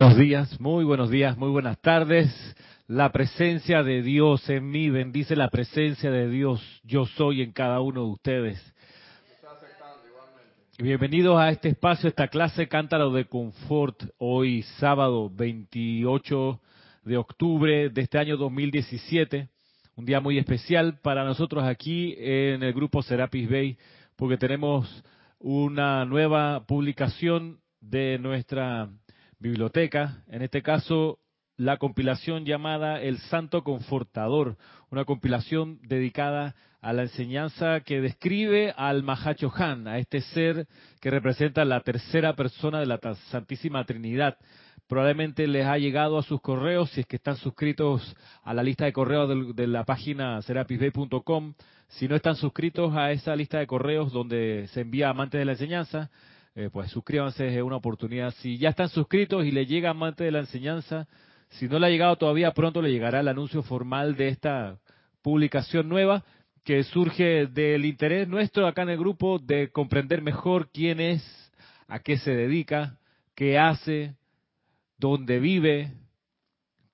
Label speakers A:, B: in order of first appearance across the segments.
A: Buenos días, muy buenos días, muy buenas tardes. La presencia de Dios en mí, bendice la presencia de Dios, yo soy en cada uno de ustedes. Bienvenidos a este espacio, esta clase Cántaro de Confort, hoy sábado 28 de octubre de este año 2017, un día muy especial para nosotros aquí en el grupo Serapis Bay, porque tenemos una nueva publicación de nuestra biblioteca, en este caso la compilación llamada El Santo Confortador, una compilación dedicada a la enseñanza que describe al Mahacho Han, a este ser que representa la tercera persona de la Santísima Trinidad. Probablemente les ha llegado a sus correos, si es que están suscritos a la lista de correos de, la página serapisbay.com. Si no están suscritos a esa lista de correos donde se envía amantes de la enseñanza, eh, pues suscríbanse, es una oportunidad. Si ya están suscritos y le llega amante de la enseñanza, si no le ha llegado todavía, pronto le llegará el anuncio formal de esta publicación nueva que surge del interés nuestro acá en el grupo de comprender mejor quién es, a qué se dedica, qué hace, dónde vive,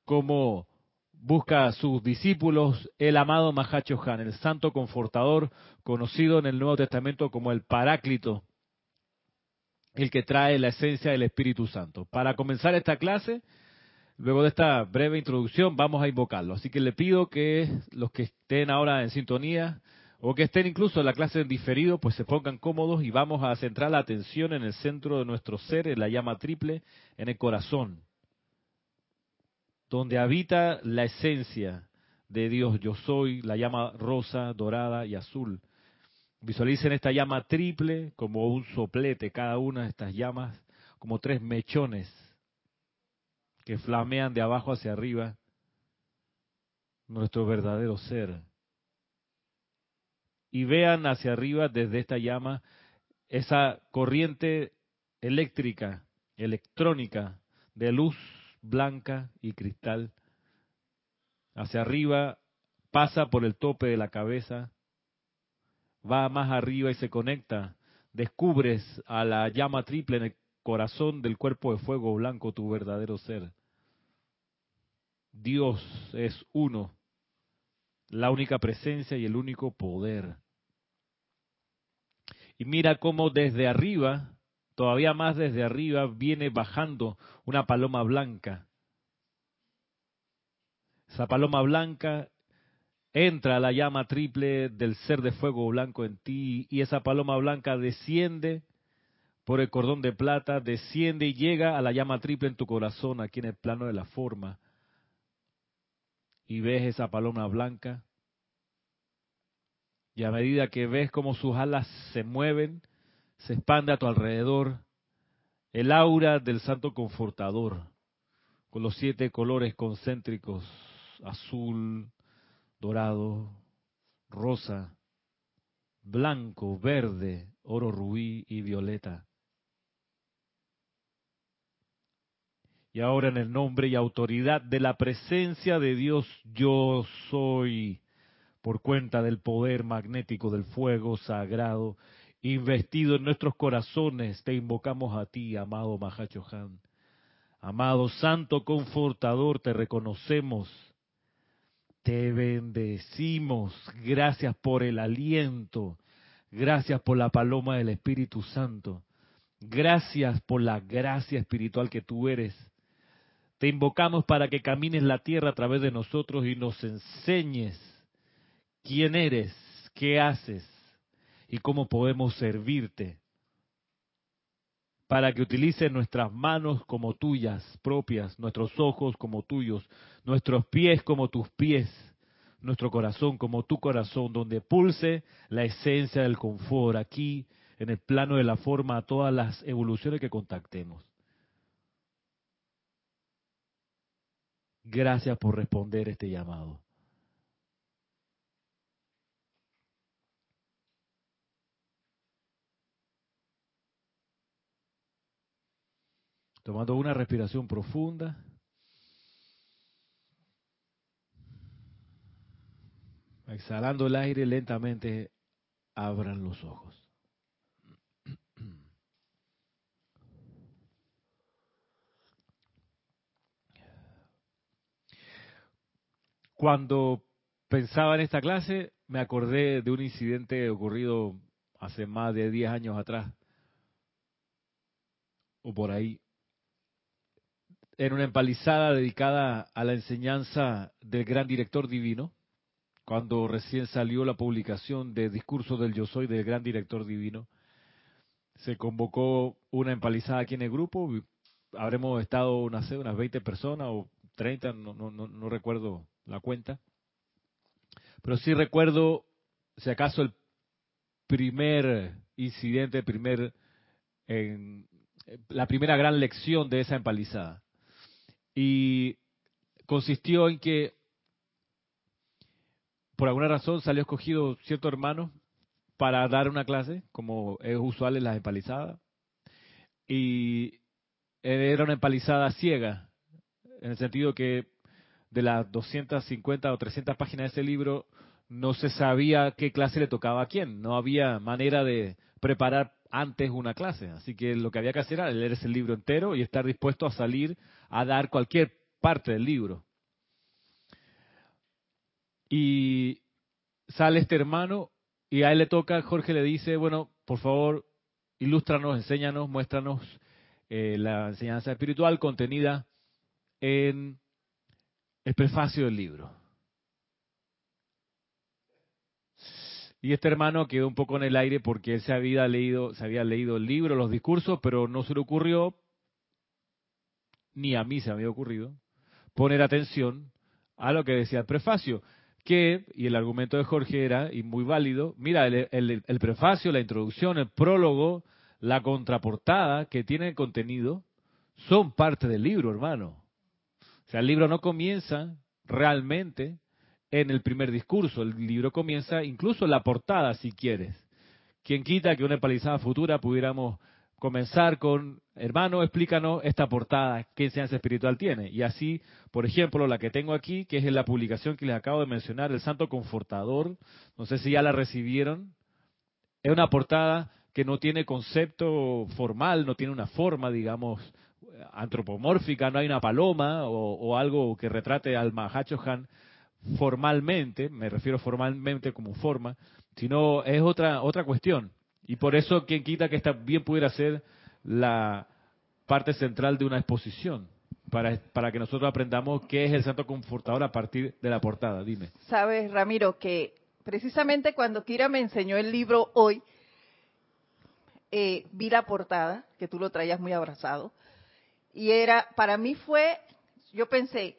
A: cómo busca a sus discípulos el amado Mahacho Han, el santo confortador, conocido en el Nuevo Testamento como el Paráclito el que trae la esencia del Espíritu Santo. Para comenzar esta clase, luego de esta breve introducción, vamos a invocarlo. Así que le pido que los que estén ahora en sintonía o que estén incluso en la clase en diferido, pues se pongan cómodos y vamos a centrar la atención en el centro de nuestro ser, en la llama triple, en el corazón, donde habita la esencia de Dios. Yo soy la llama rosa, dorada y azul Visualicen esta llama triple como un soplete, cada una de estas llamas como tres mechones que flamean de abajo hacia arriba nuestro verdadero ser. Y vean hacia arriba desde esta llama esa corriente eléctrica, electrónica, de luz blanca y cristal. Hacia arriba pasa por el tope de la cabeza, va más arriba y se conecta, descubres a la llama triple en el corazón del cuerpo de fuego blanco, tu verdadero ser. Dios es uno, la única presencia y el único poder. Y mira cómo desde arriba, todavía más desde arriba, viene bajando una paloma blanca. Esa paloma blanca entra la llama triple del ser de fuego blanco en ti y esa paloma blanca desciende por el cordón de plata, desciende y llega a la llama triple en tu corazón, aquí en el plano de la forma. Y ves esa paloma blanca. Y a medida que ves cómo sus alas se mueven, se expande a tu alrededor el aura del Santo Confortador, con los siete colores concéntricos, azul, dorado, rosa, blanco, verde, oro rubí y violeta. Y ahora en el nombre y autoridad de la presencia de Dios, yo soy, por cuenta del poder magnético del fuego sagrado, investido en nuestros corazones, te invocamos a ti, amado Mahachohan. Amado Santo Confortador, te reconocemos te bendecimos. Gracias por el aliento. Gracias por la paloma del Espíritu Santo. Gracias por la gracia espiritual que tú eres. Te invocamos para que camines la tierra a través de nosotros y nos enseñes quién eres, qué haces y cómo podemos servirte para que utilice nuestras manos como tuyas propias, nuestros ojos como tuyos, nuestros pies como tus pies, nuestro corazón como tu corazón, donde pulse la esencia del confort aquí en el plano de la forma a todas las evoluciones que contactemos. Gracias por responder este llamado. tomando una respiración profunda. Exhalando el aire lentamente, abran los ojos. Cuando pensaba en esta clase, me acordé de un incidente ocurrido hace más de 10 años atrás, o por ahí en una empalizada dedicada a la enseñanza del gran director divino, cuando recién salió la publicación de Discurso del Yo Soy del gran director divino, se convocó una empalizada aquí en el grupo, habremos estado unas, unas 20 personas o 30, no, no, no, recuerdo la cuenta, pero sí recuerdo, si acaso, el primer incidente, primer, en, la primera gran lección de esa empalizada. Y consistió en que por alguna razón salió escogido cierto hermano para dar una clase, como es usual en las empalizadas. Y era una empalizada ciega, en el sentido que de las 250 o 300 páginas de ese libro no se sabía qué clase le tocaba a quién, no había manera de preparar antes una clase, así que lo que había que hacer era leer ese libro entero y estar dispuesto a salir a dar cualquier parte del libro. Y sale este hermano y a él le toca, Jorge le dice, bueno, por favor, ilústranos, enséñanos, muéstranos eh, la enseñanza espiritual contenida en el prefacio del libro. Y este hermano quedó un poco en el aire porque él se había leído, se había leído el libro, los discursos, pero no se le ocurrió, ni a mí se me había ocurrido, poner atención a lo que decía el prefacio que, y el argumento de Jorge era, y muy válido, mira, el, prefacio, la introducción, el prólogo, la contraportada que tiene el contenido, son parte del libro, hermano. O sea, el libro no comienza realmente en el primer discurso, el libro comienza incluso en la portada, si quieres. Quien quita que una palizada futura pudiéramos comenzar con, hermano, explícanos esta portada, qué enseñanza espiritual tiene. Y así, por ejemplo, la que tengo aquí, que es la publicación que les acabo de mencionar, el Santo Confortador, no sé si ya la recibieron, es una portada que no tiene concepto formal, no tiene una forma, digamos, antropomórfica, no hay una paloma o, algo que retrate al Mahachohan formalmente, me refiero formalmente como forma, sino es otra, otra cuestión. Y por eso, quien quita que esta bien pudiera ser la parte central de una exposición, para, para que nosotros aprendamos qué es el Santo Confortador a partir de la portada. Dime.
B: Sabes, Ramiro, que precisamente cuando Kira me enseñó el libro hoy, eh, vi la portada, que tú lo traías muy abrazado, y era, para mí fue, yo pensé,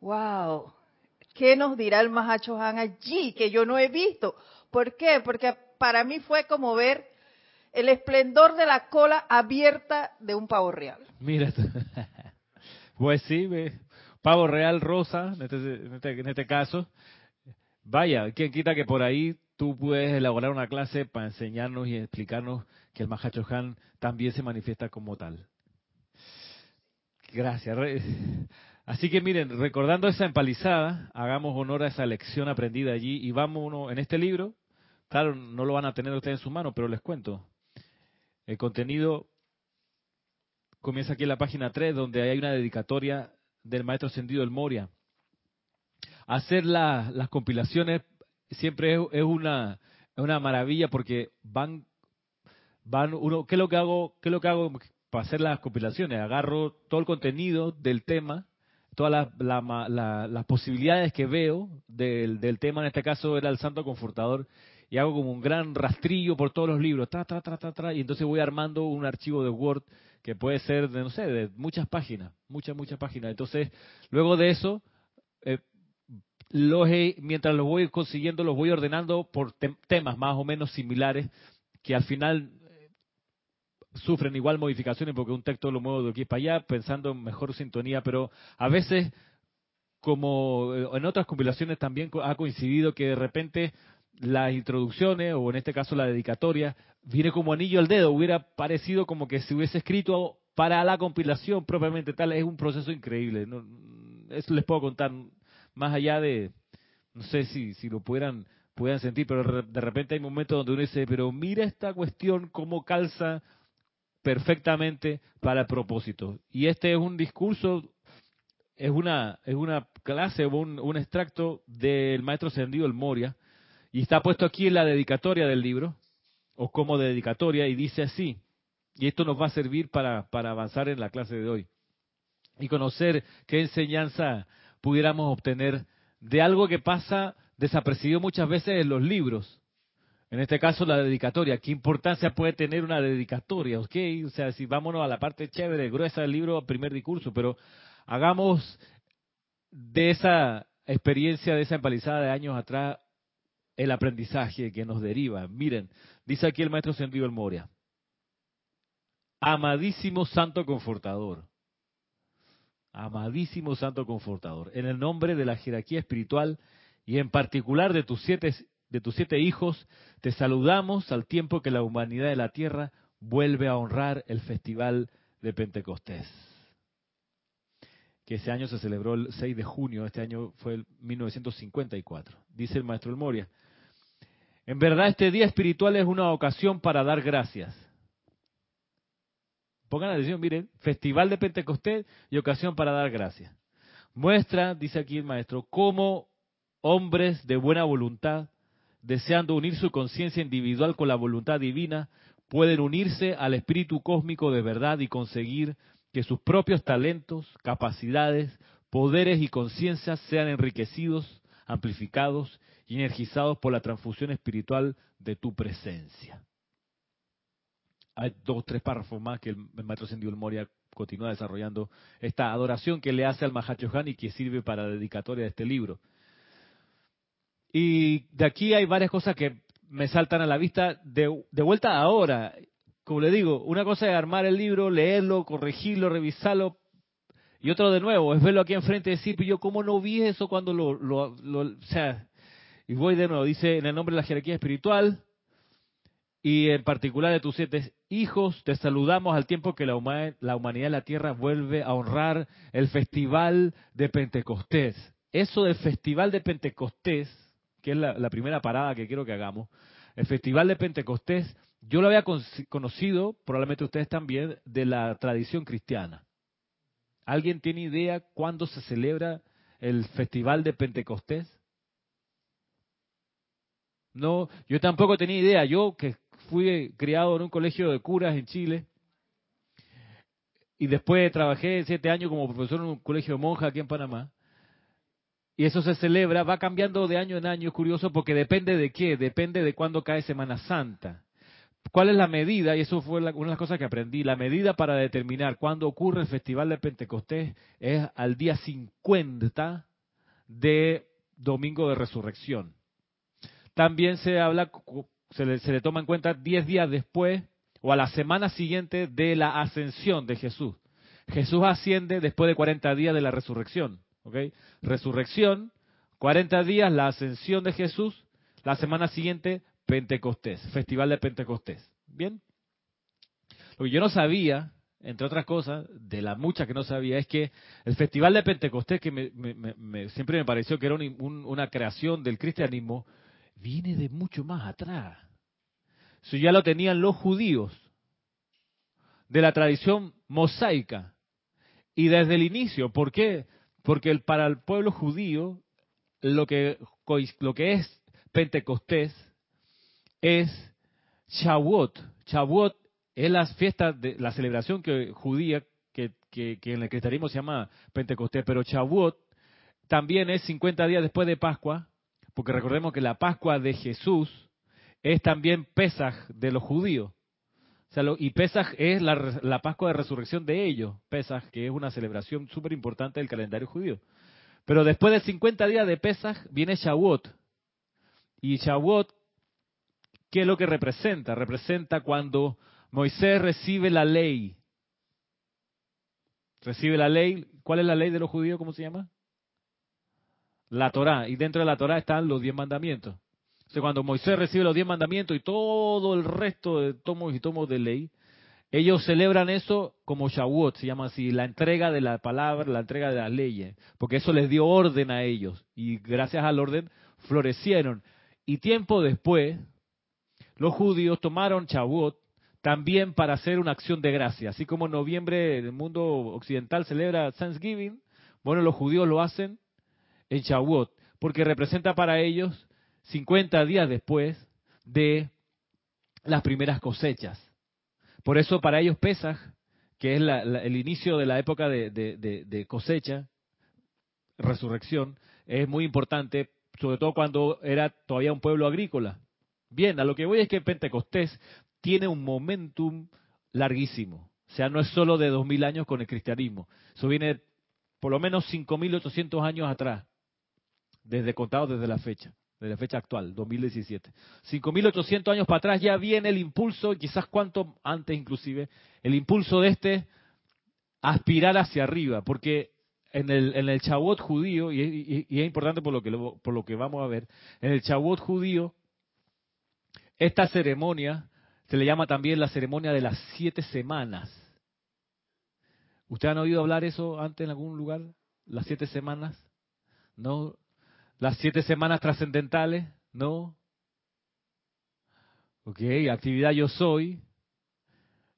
B: wow, ¿qué nos dirá el Mahacho Han allí que yo no he visto? ¿Por qué? Porque para mí fue como ver el esplendor de la cola abierta de un pavo real.
A: Mira, pues sí, pavo real rosa, en este, en este, este caso. Vaya, quien quita que por ahí tú puedes elaborar una clase para enseñarnos y explicarnos que el Mahacho Han también se manifiesta como tal. Gracias. Así que miren, recordando esa empalizada, hagamos honor a esa lección aprendida allí y vamos uno en este libro, Claro, no lo van a tener ustedes en su mano, pero les cuento. El contenido comienza aquí en la página 3, donde hay una dedicatoria del maestro ascendido del Moria. Hacer las compilaciones siempre es, una, una maravilla porque van, van uno, ¿qué es lo que hago? ¿Qué es lo que hago para hacer las compilaciones? Agarro todo el contenido del tema, todas las, posibilidades que veo del, del tema, en este caso era el Santo Confortador, hago como un gran rastrillo por todos los libros, tra, tra, tra, tra, y entonces voy armando un archivo de Word que puede ser de, no sé, de muchas páginas, muchas, muchas páginas. Entonces, luego de eso, eh, los mientras los voy consiguiendo, los voy ordenando por temas más o menos similares que al final eh, sufren igual modificaciones porque un texto lo muevo de aquí para allá pensando en mejor sintonía, pero a veces como eh, en otras compilaciones también ha coincidido que de repente las introducciones, o en este caso la dedicatoria, viene como anillo al dedo, hubiera parecido como que se hubiese escrito para la compilación propiamente tal, es un proceso increíble. No, eso les puedo contar más allá de, no sé si, si lo pudieran, pudieran sentir, pero de repente hay momentos donde uno dice, pero mira esta cuestión cómo calza perfectamente para el propósito. Y este es un discurso es una, es una clase, un, un extracto del maestro Sendido el Moria, y está puesto aquí en la dedicatoria del libro, o como dedicatoria, y dice así, y esto nos va a servir para, para avanzar en la clase de hoy, y conocer qué enseñanza pudiéramos obtener de algo que pasa desapercibido muchas veces en los libros. En este caso, la dedicatoria. ¿Qué importancia puede tener una dedicatoria? ¿Ok? O sea, si vámonos a la parte chévere, gruesa del libro, primer discurso, pero hagamos de esa experiencia, de esa empalizada de años atrás, el aprendizaje que nos deriva. Miren, dice aquí el maestro Sentido el Moria. Amadísimo Santo Confortador. Amadísimo Santo Confortador. En el nombre de la jerarquía espiritual y en particular de tus siete, de tus siete hijos, te saludamos al tiempo que la humanidad de la tierra vuelve a honrar el festival de Pentecostés que ese año se celebró el 6 de junio, este año fue el 1954. Dice el maestro El Moria, en verdad este día espiritual es una ocasión para dar gracias. Pongan atención, miren, festival de Pentecostés y ocasión para dar gracias. Muestra, dice aquí el maestro, cómo hombres de buena voluntad, deseando unir su conciencia individual con la voluntad divina, pueden unirse al espíritu cósmico de verdad y conseguir que sus propios talentos, capacidades, poderes y conciencias sean enriquecidos, amplificados y energizados por la transfusión espiritual de tu presencia. Hay dos tres párrafos más que el, maestro Sendido Moria continúa desarrollando esta adoración que le hace al Mahachohan y que sirve para la dedicatoria de este libro. Y de aquí hay varias cosas que me saltan a la vista de, vuelta ahora como le digo, una cosa es armar el libro, leerlo, corregirlo, revisarlo, y otro de nuevo es verlo aquí enfrente y decir, yo cómo no vi eso cuando lo, o sea, y voy de nuevo, dice en el nombre de la jerarquía espiritual y en particular de tus siete hijos, te saludamos al tiempo que la, humanidad de la tierra vuelve a honrar el festival de Pentecostés. Eso del festival de Pentecostés, que es la primera parada que quiero que hagamos, el festival de Pentecostés yo lo había conocido, probablemente ustedes también, de la tradición cristiana. ¿Alguien tiene idea cuándo se celebra el festival de Pentecostés? No, yo tampoco tenía idea. Yo que fui criado en un colegio de curas en Chile y después trabajé siete años como profesor en un colegio de monjas aquí en Panamá. Y eso se celebra, va cambiando de año en año, es curioso porque depende de qué, depende de cuándo cae Semana Santa. ¿Cuál es la medida? Y eso fue una de las cosas que aprendí. La medida para determinar cuándo ocurre el Festival de Pentecostés es al día 50 de Domingo de Resurrección. También se habla, se le, toma en cuenta 10 días después o a la semana siguiente de la ascensión de Jesús. Jesús asciende después de 40 días de la resurrección. Resurrección, 40 días, la ascensión de Jesús, la semana siguiente Pentecostés, Festival de Pentecostés. ¿Bien? Lo que yo no sabía, entre otras cosas, de las muchas que no sabía, es que el Festival de Pentecostés, que me, siempre me pareció que era una creación del cristianismo, viene de mucho más atrás. Eso ya lo tenían los judíos, de la tradición mosaica. Y desde el inicio, ¿por qué? Porque para el pueblo judío, lo que, lo que es Pentecostés es Shavuot. Shavuot es la fiesta, de, la celebración que, judía que, que, en el cristianismo se llama Pentecostés, pero Shavuot también es 50 días después de Pascua, porque recordemos que la Pascua de Jesús es también Pesaj de los judíos. y Pesaj es la, la, Pascua de resurrección de ellos, Pesaj, que es una celebración súper importante del calendario judío. Pero después de 50 días de Pesaj viene Shavuot. Y Shavuot ¿Qué es lo que representa? Representa cuando Moisés recibe la ley. Recibe la ley. ¿Cuál es la ley de los judíos? ¿Cómo se llama? La Torá. Y dentro de la Torá están los diez mandamientos. O cuando Moisés recibe los diez mandamientos y todo el resto de tomos y tomos de ley, ellos celebran eso como Shavuot, se llama así, la entrega de la palabra, la entrega de las leyes, porque eso les dio orden a ellos y gracias al orden florecieron. Y tiempo después, los judíos tomaron Shavuot también para hacer una acción de gracia. Así como en noviembre el mundo occidental celebra Thanksgiving, Bueno, los judíos lo hacen en Shavuot, porque representa para ellos 50 días después de las primeras cosechas. Por eso para ellos Pesaj, que es el inicio de la época de, cosecha, resurrección, es muy importante, sobre todo cuando era todavía un pueblo agrícola. Bien, a lo que voy es que Pentecostés tiene un momentum larguísimo. O sea, no es solo de 2000 años con el cristianismo. Eso viene por lo menos 5800 años atrás, desde contado desde la fecha de la fecha actual, 2017. 5.800 años para atrás ya viene el impulso, y quizás cuánto antes inclusive, el impulso de este aspirar hacia arriba, porque en el, en el Shavuot judío, y, es importante por lo, que, por lo que vamos a ver, en el Shavuot judío, esta ceremonia se le llama también la ceremonia de las siete semanas. ¿Ustedes han oído hablar eso antes en algún lugar? Las siete semanas. No, las siete semanas trascendentales, ¿no? Ok, actividad yo soy.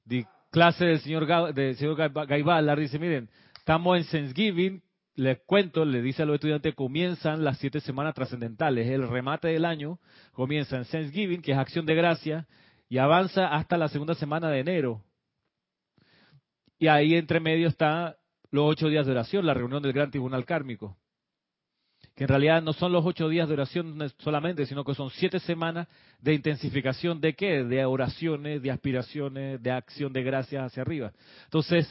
A: De clase del señor, del señor Gaibalar dice, miren, estamos en Thanksgiving, les cuento, le dice a los estudiantes, comienzan las siete semanas trascendentales. El remate del año comienza en Thanksgiving, que es acción de gracia, y avanza hasta la segunda semana de enero. Y ahí entre medio está los ocho días de oración, la reunión del Gran Tribunal Kármico que en realidad no son los ocho días de oración solamente, sino que son siete semanas de intensificación de qué? De oraciones, de aspiraciones, de acción de gracias hacia arriba. Entonces,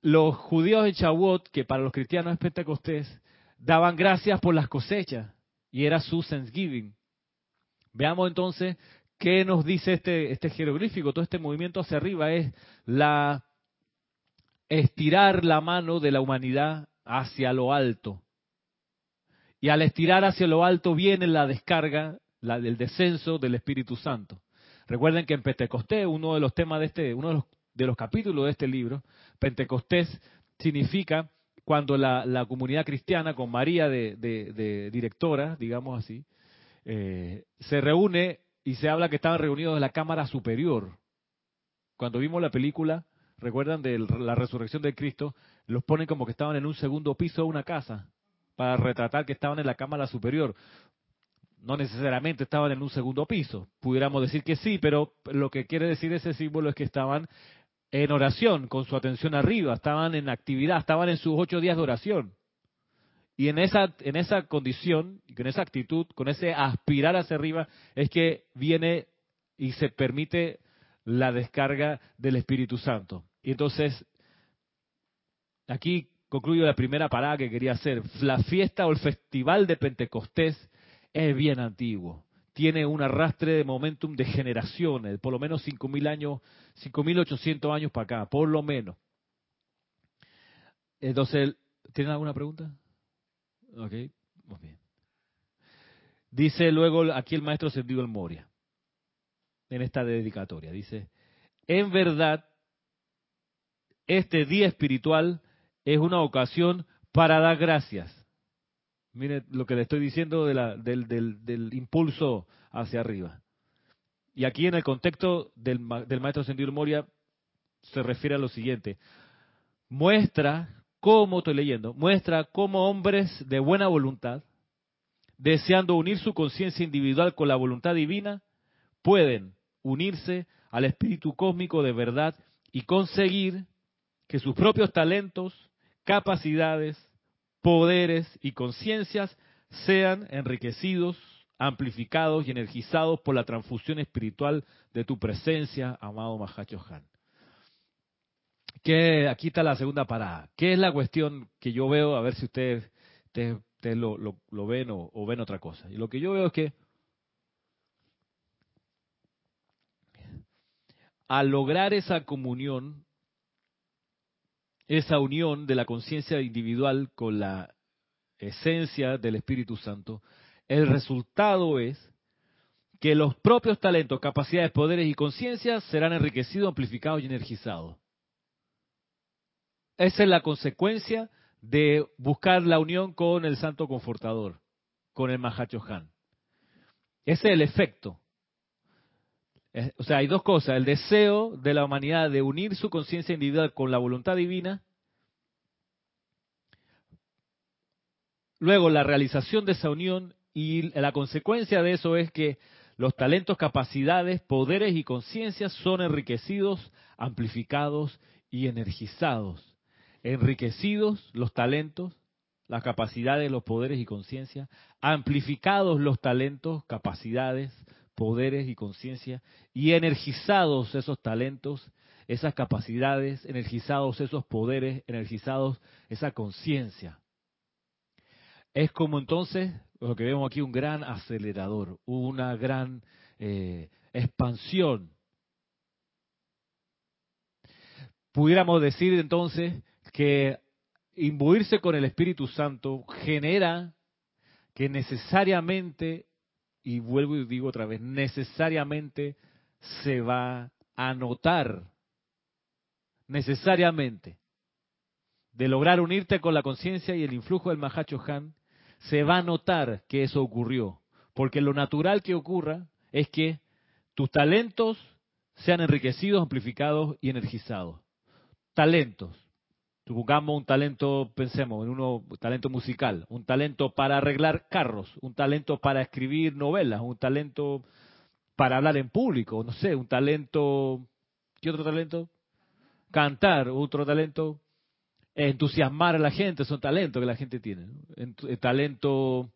A: los judíos en Shavuot, que para los cristianos es Pentecostés, daban gracias por las cosechas y era su Thanksgiving. Veamos entonces qué nos dice este, este jeroglífico, todo este movimiento hacia arriba es la estirar la mano de la humanidad hacia lo alto y al estirar hacia lo alto viene la descarga, la del descenso del Espíritu Santo. Recuerden que en Pentecostés, uno de los temas de este, uno de los, de los capítulos de este libro, Pentecostés significa cuando la, comunidad cristiana, con María de, directora, digamos así, eh, se reúne y se habla que estaban reunidos en la Cámara Superior. Cuando vimos la película, recuerdan de la resurrección de Cristo, los ponen como que estaban en un segundo piso de una casa para retratar que estaban en la cámara superior. No necesariamente estaban en un segundo piso. Pudiéramos decir que sí, pero lo que quiere decir ese símbolo es que estaban en oración, con su atención arriba, estaban en actividad, estaban en sus ocho días de oración. Y en esa, en esa condición, con esa actitud, con ese aspirar hacia arriba, es que viene y se permite la descarga del Espíritu Santo. Y entonces, aquí concluyo la primera parada que quería hacer. La fiesta o el festival de Pentecostés es bien antiguo. Tiene un arrastre de momentum de generaciones, por lo menos 5.000 años, 5.800 años para acá, por lo menos. Entonces, ¿tienen alguna pregunta? Ok, muy bien. Dice luego aquí el maestro Sendido el Moria, en esta dedicatoria, dice, en verdad, este día espiritual es una ocasión para dar gracias. Mire lo que le estoy diciendo del, impulso hacia arriba. Y aquí en el contexto del, maestro Sendir Moria se refiere a lo siguiente. Muestra cómo, estoy leyendo, muestra cómo hombres de buena voluntad, deseando unir su conciencia individual con la voluntad divina, pueden unirse al espíritu cósmico de verdad y conseguir que sus propios talentos, capacidades, poderes y conciencias sean enriquecidos, amplificados y energizados por la transfusión espiritual de tu presencia, amado Mahacho Han. Que aquí está la segunda parada. ¿Qué es la cuestión que yo veo? A ver si ustedes, lo, ven o, o ven otra cosa. Y lo que yo veo es que al lograr esa comunión esa unión de la conciencia individual con la esencia del Espíritu Santo, el resultado es que los propios talentos, capacidades, poderes y conciencias serán enriquecidos, amplificados y energizados. Esa es la consecuencia de buscar la unión con el Santo Confortador, con el Han. Ese es el efecto. O sea, hay dos cosas, el deseo de la humanidad de unir su conciencia individual con la voluntad divina Luego, la realización de esa unión y la consecuencia de eso es que los talentos, capacidades, poderes y conciencias son enriquecidos, amplificados y energizados. Enriquecidos los talentos, las capacidades, los poderes y conciencia, amplificados los talentos, capacidades, poderes y conciencia, y energizados esos talentos, esas capacidades, energizados esos poderes, energizados esa conciencia. Es como entonces lo que vemos aquí, un gran acelerador, una gran eh, expansión. Pudiéramos decir entonces que imbuirse con el Espíritu Santo genera que necesariamente, y vuelvo y digo otra vez, necesariamente se va a notar, necesariamente, de lograr unirte con la conciencia y el influjo del Mahacho Han, se va a notar que eso ocurrió. Porque lo natural que ocurra es que tus talentos sean enriquecidos, amplificados y energizados. Talentos. Supongamos un talento, pensemos en uno, talento musical, un talento para arreglar carros, un talento para escribir novelas, un talento para hablar en público, no sé, un talento, ¿qué otro talento? Cantar, otro talento, entusiasmar a la gente, son talentos que la gente tiene. El talento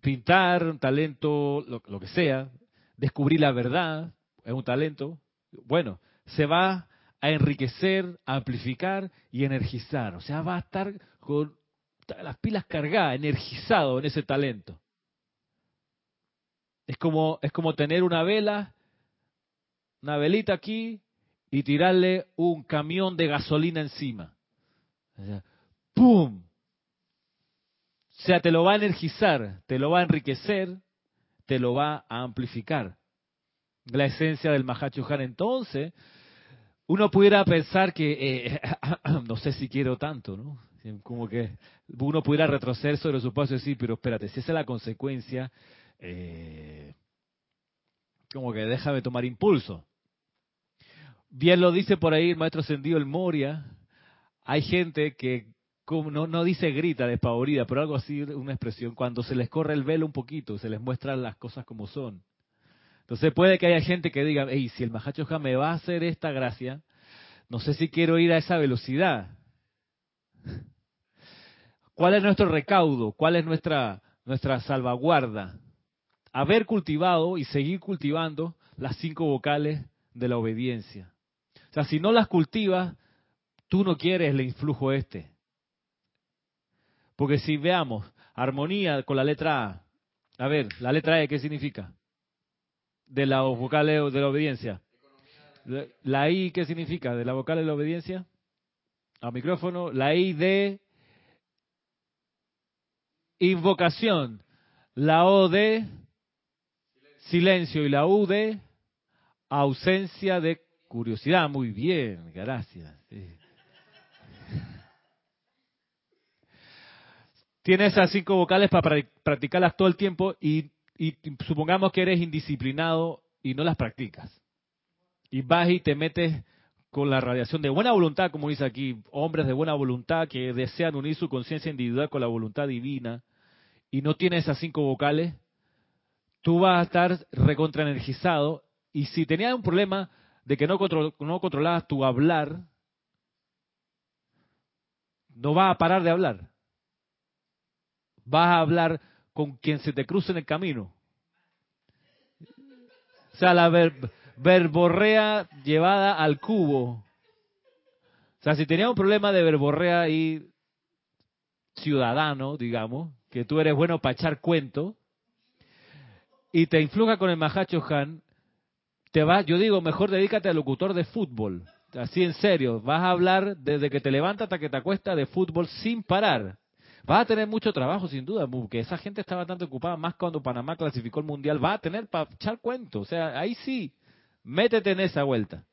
A: pintar, un talento, lo, que sea, descubrir la verdad, es un talento. Bueno, se va a enriquecer, a amplificar y energizar. O sea, va a estar con las pilas cargadas, energizado en ese talento. Es como, es como tener una vela, una velita aquí y tirarle un camión de gasolina encima. ¡Pum! O sea, te lo va a energizar, te lo va a enriquecer, te lo va a amplificar. La esencia del Mahachohan entonces, uno pudiera pensar que, eh, no sé si quiero tanto, ¿no? Como que uno pudiera retroceder sobre su paso y decir, pero espérate, si esa es la consecuencia, eh, como que déjame tomar impulso. Bien lo dice por ahí el maestro Sendido el Moria, hay gente que no, no dice grita despavorida, pero algo así, una expresión, cuando se les corre el velo un poquito, se les muestran las cosas como son. Entonces puede que haya gente que diga, hey, si el Mahachoja me va a hacer esta gracia, no sé si quiero ir a esa velocidad. ¿Cuál es nuestro recaudo? ¿Cuál es nuestra, nuestra salvaguarda? Haber cultivado y seguir cultivando las cinco vocales de la obediencia. O sea, si no las cultivas, Tú no quieres el influjo este. Porque si veamos, armonía con la letra A. A ver, la letra E, ¿qué significa? De la vocal de la obediencia. La I, ¿qué significa? De la vocal de la obediencia. A micrófono. La I de invocación. La O de silencio y la U de ausencia de curiosidad. Muy bien, gracias. Tienes esas cinco vocales para practicarlas todo el tiempo y, supongamos que eres indisciplinado y no las practicas. Y vas y te metes con la radiación de buena voluntad, como dice aquí, hombres de buena voluntad que desean unir su conciencia individual con la voluntad divina y no tienes esas cinco vocales, tú vas a estar recontraenergizado y si tenías un problema de que no, no controlabas tu hablar, no vas a parar de hablar vas a hablar con quien se te cruce en el camino. O sea, la verborrea llevada al cubo. O sea, si tenías un problema de verborrea ahí ciudadano, digamos, que tú eres bueno para echar cuento, y te influja con el Mahacho Han, te vas, yo digo, mejor dedícate al locutor de fútbol. Así en serio, vas a hablar desde que te levantas hasta que te acuestas de fútbol sin parar. Va a tener mucho trabajo, sin duda, porque esa gente estaba tanto ocupada, más cuando Panamá clasificó el Mundial, va a tener para echar cuento. O sea, ahí sí, métete en esa vuelta.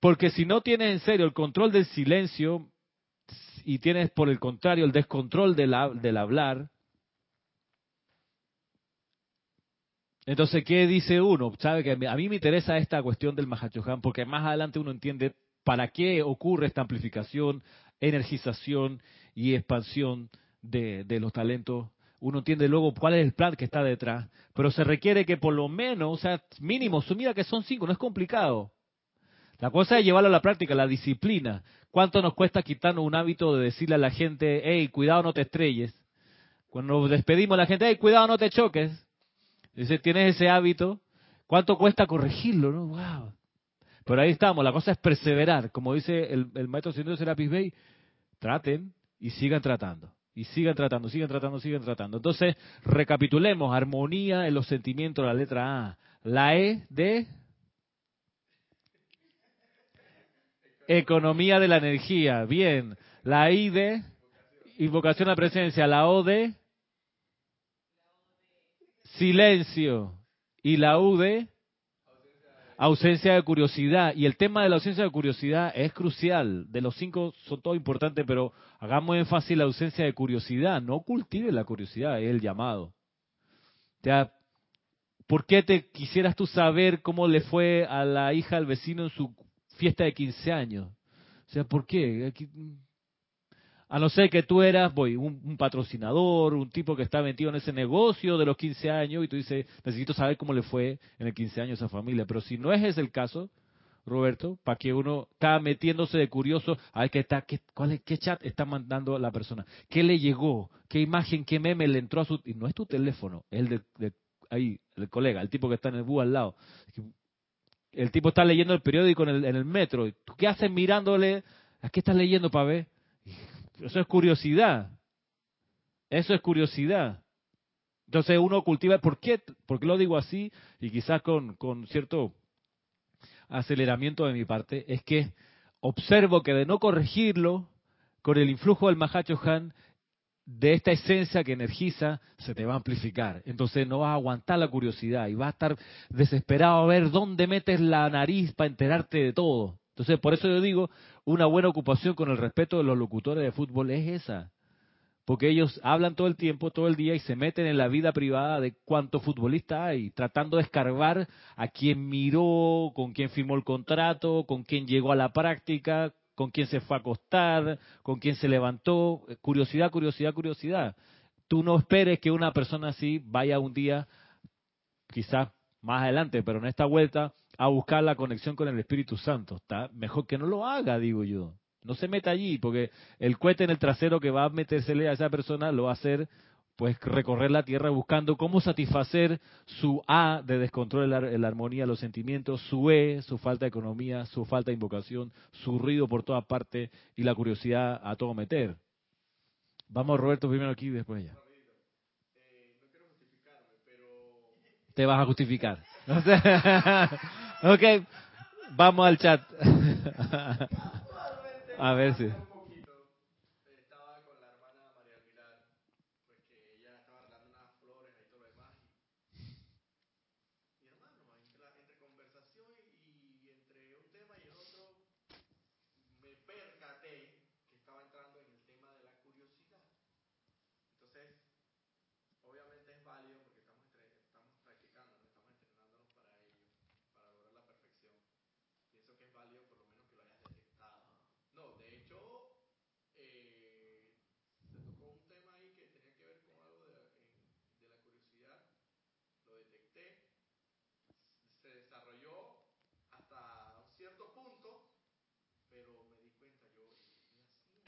A: Porque si no tienes en serio el control del silencio y tienes por el contrario el descontrol del, del hablar, entonces, ¿qué dice uno? Sabe que a mí me interesa esta cuestión del Mahachohan porque más adelante uno entiende para qué ocurre esta amplificación, energización y expansión de, de los talentos uno entiende luego cuál es el plan que está detrás, pero se requiere que por lo menos, o sea, mínimo, sumida que son cinco, no es complicado. La cosa es llevarlo a la práctica, la disciplina. ¿Cuánto nos cuesta quitarnos un hábito de decirle a la gente, hey, cuidado, no te estrelles? Cuando nos despedimos a la gente, hey, cuidado, no te choques. Dice, tienes ese hábito, ¿cuánto cuesta corregirlo? no Wow. Pero ahí estamos, la cosa es perseverar. Como dice el, el maestro señor Serapis Bey, traten y sigan tratando. Y sigan tratando, sigan tratando, sigan tratando. Entonces, recapitulemos, armonía en los sentimientos, la letra A. La E de economía de la energía, bien. La I de invocación a presencia, la O de silencio y la U de ausencia de curiosidad. Y el tema de la ausencia de curiosidad es crucial. De los cinco son todos importantes, pero hagamos énfasis la ausencia de curiosidad. No cultive la curiosidad, es el llamado. O sea, ¿por qué te quisieras tú saber cómo le fue a la hija del vecino en su fiesta de 15 años? O sea, ¿por qué? A no ser que tú eras, voy, un, patrocinador, un tipo que está metido en ese negocio de los 15 años y tú dices, necesito saber cómo le fue en el 15 años a esa familia. Pero si no es ese el caso, Roberto, para que uno está metiéndose de curioso, a ver qué, está, qué, qué chat está mandando la persona, qué le llegó, qué imagen, qué meme le entró a su... Y no es tu teléfono, es el de, ahí, el colega, el tipo que está en el bus al lado. El tipo está leyendo el periódico en el, en el metro. ¿Tú qué haces mirándole? ¿A qué estás leyendo para ver? Eso es curiosidad. Eso es curiosidad. Entonces uno cultiva, ¿por qué? ¿Por qué lo digo así? Y quizás con, con cierto aceleramiento de mi parte, es que observo que de no corregirlo, con el influjo del Mahacho Han, de esta esencia que energiza, se te va a amplificar. Entonces no vas a aguantar la curiosidad y vas a estar desesperado a ver dónde metes la nariz para enterarte de todo. Entonces, por eso yo digo, una buena ocupación con el respeto de los locutores de fútbol es esa. Porque ellos hablan todo el tiempo, todo el día y se meten en la vida privada de cuántos futbolistas hay, tratando de escarbar a quién miró, con quién firmó el contrato, con quién llegó a la práctica, con quién se fue a acostar, con quién se levantó. Curiosidad, curiosidad, curiosidad. Tú no esperes que una persona así vaya un día, quizás más adelante, pero en esta vuelta, a buscar la conexión con el Espíritu Santo. Está mejor que no lo haga, digo yo. No se meta allí, porque el cohete en el trasero que va a metérsele a esa persona lo va a hacer pues recorrer la tierra buscando cómo satisfacer su A de descontrol en la, armonía los sentimientos, su E, su falta de economía, su falta de invocación, su ruido por todas partes y la curiosidad a todo meter. Vamos Roberto primero aquí y después ya. Te vas a justificar. ok, vamos al chat. a ver si.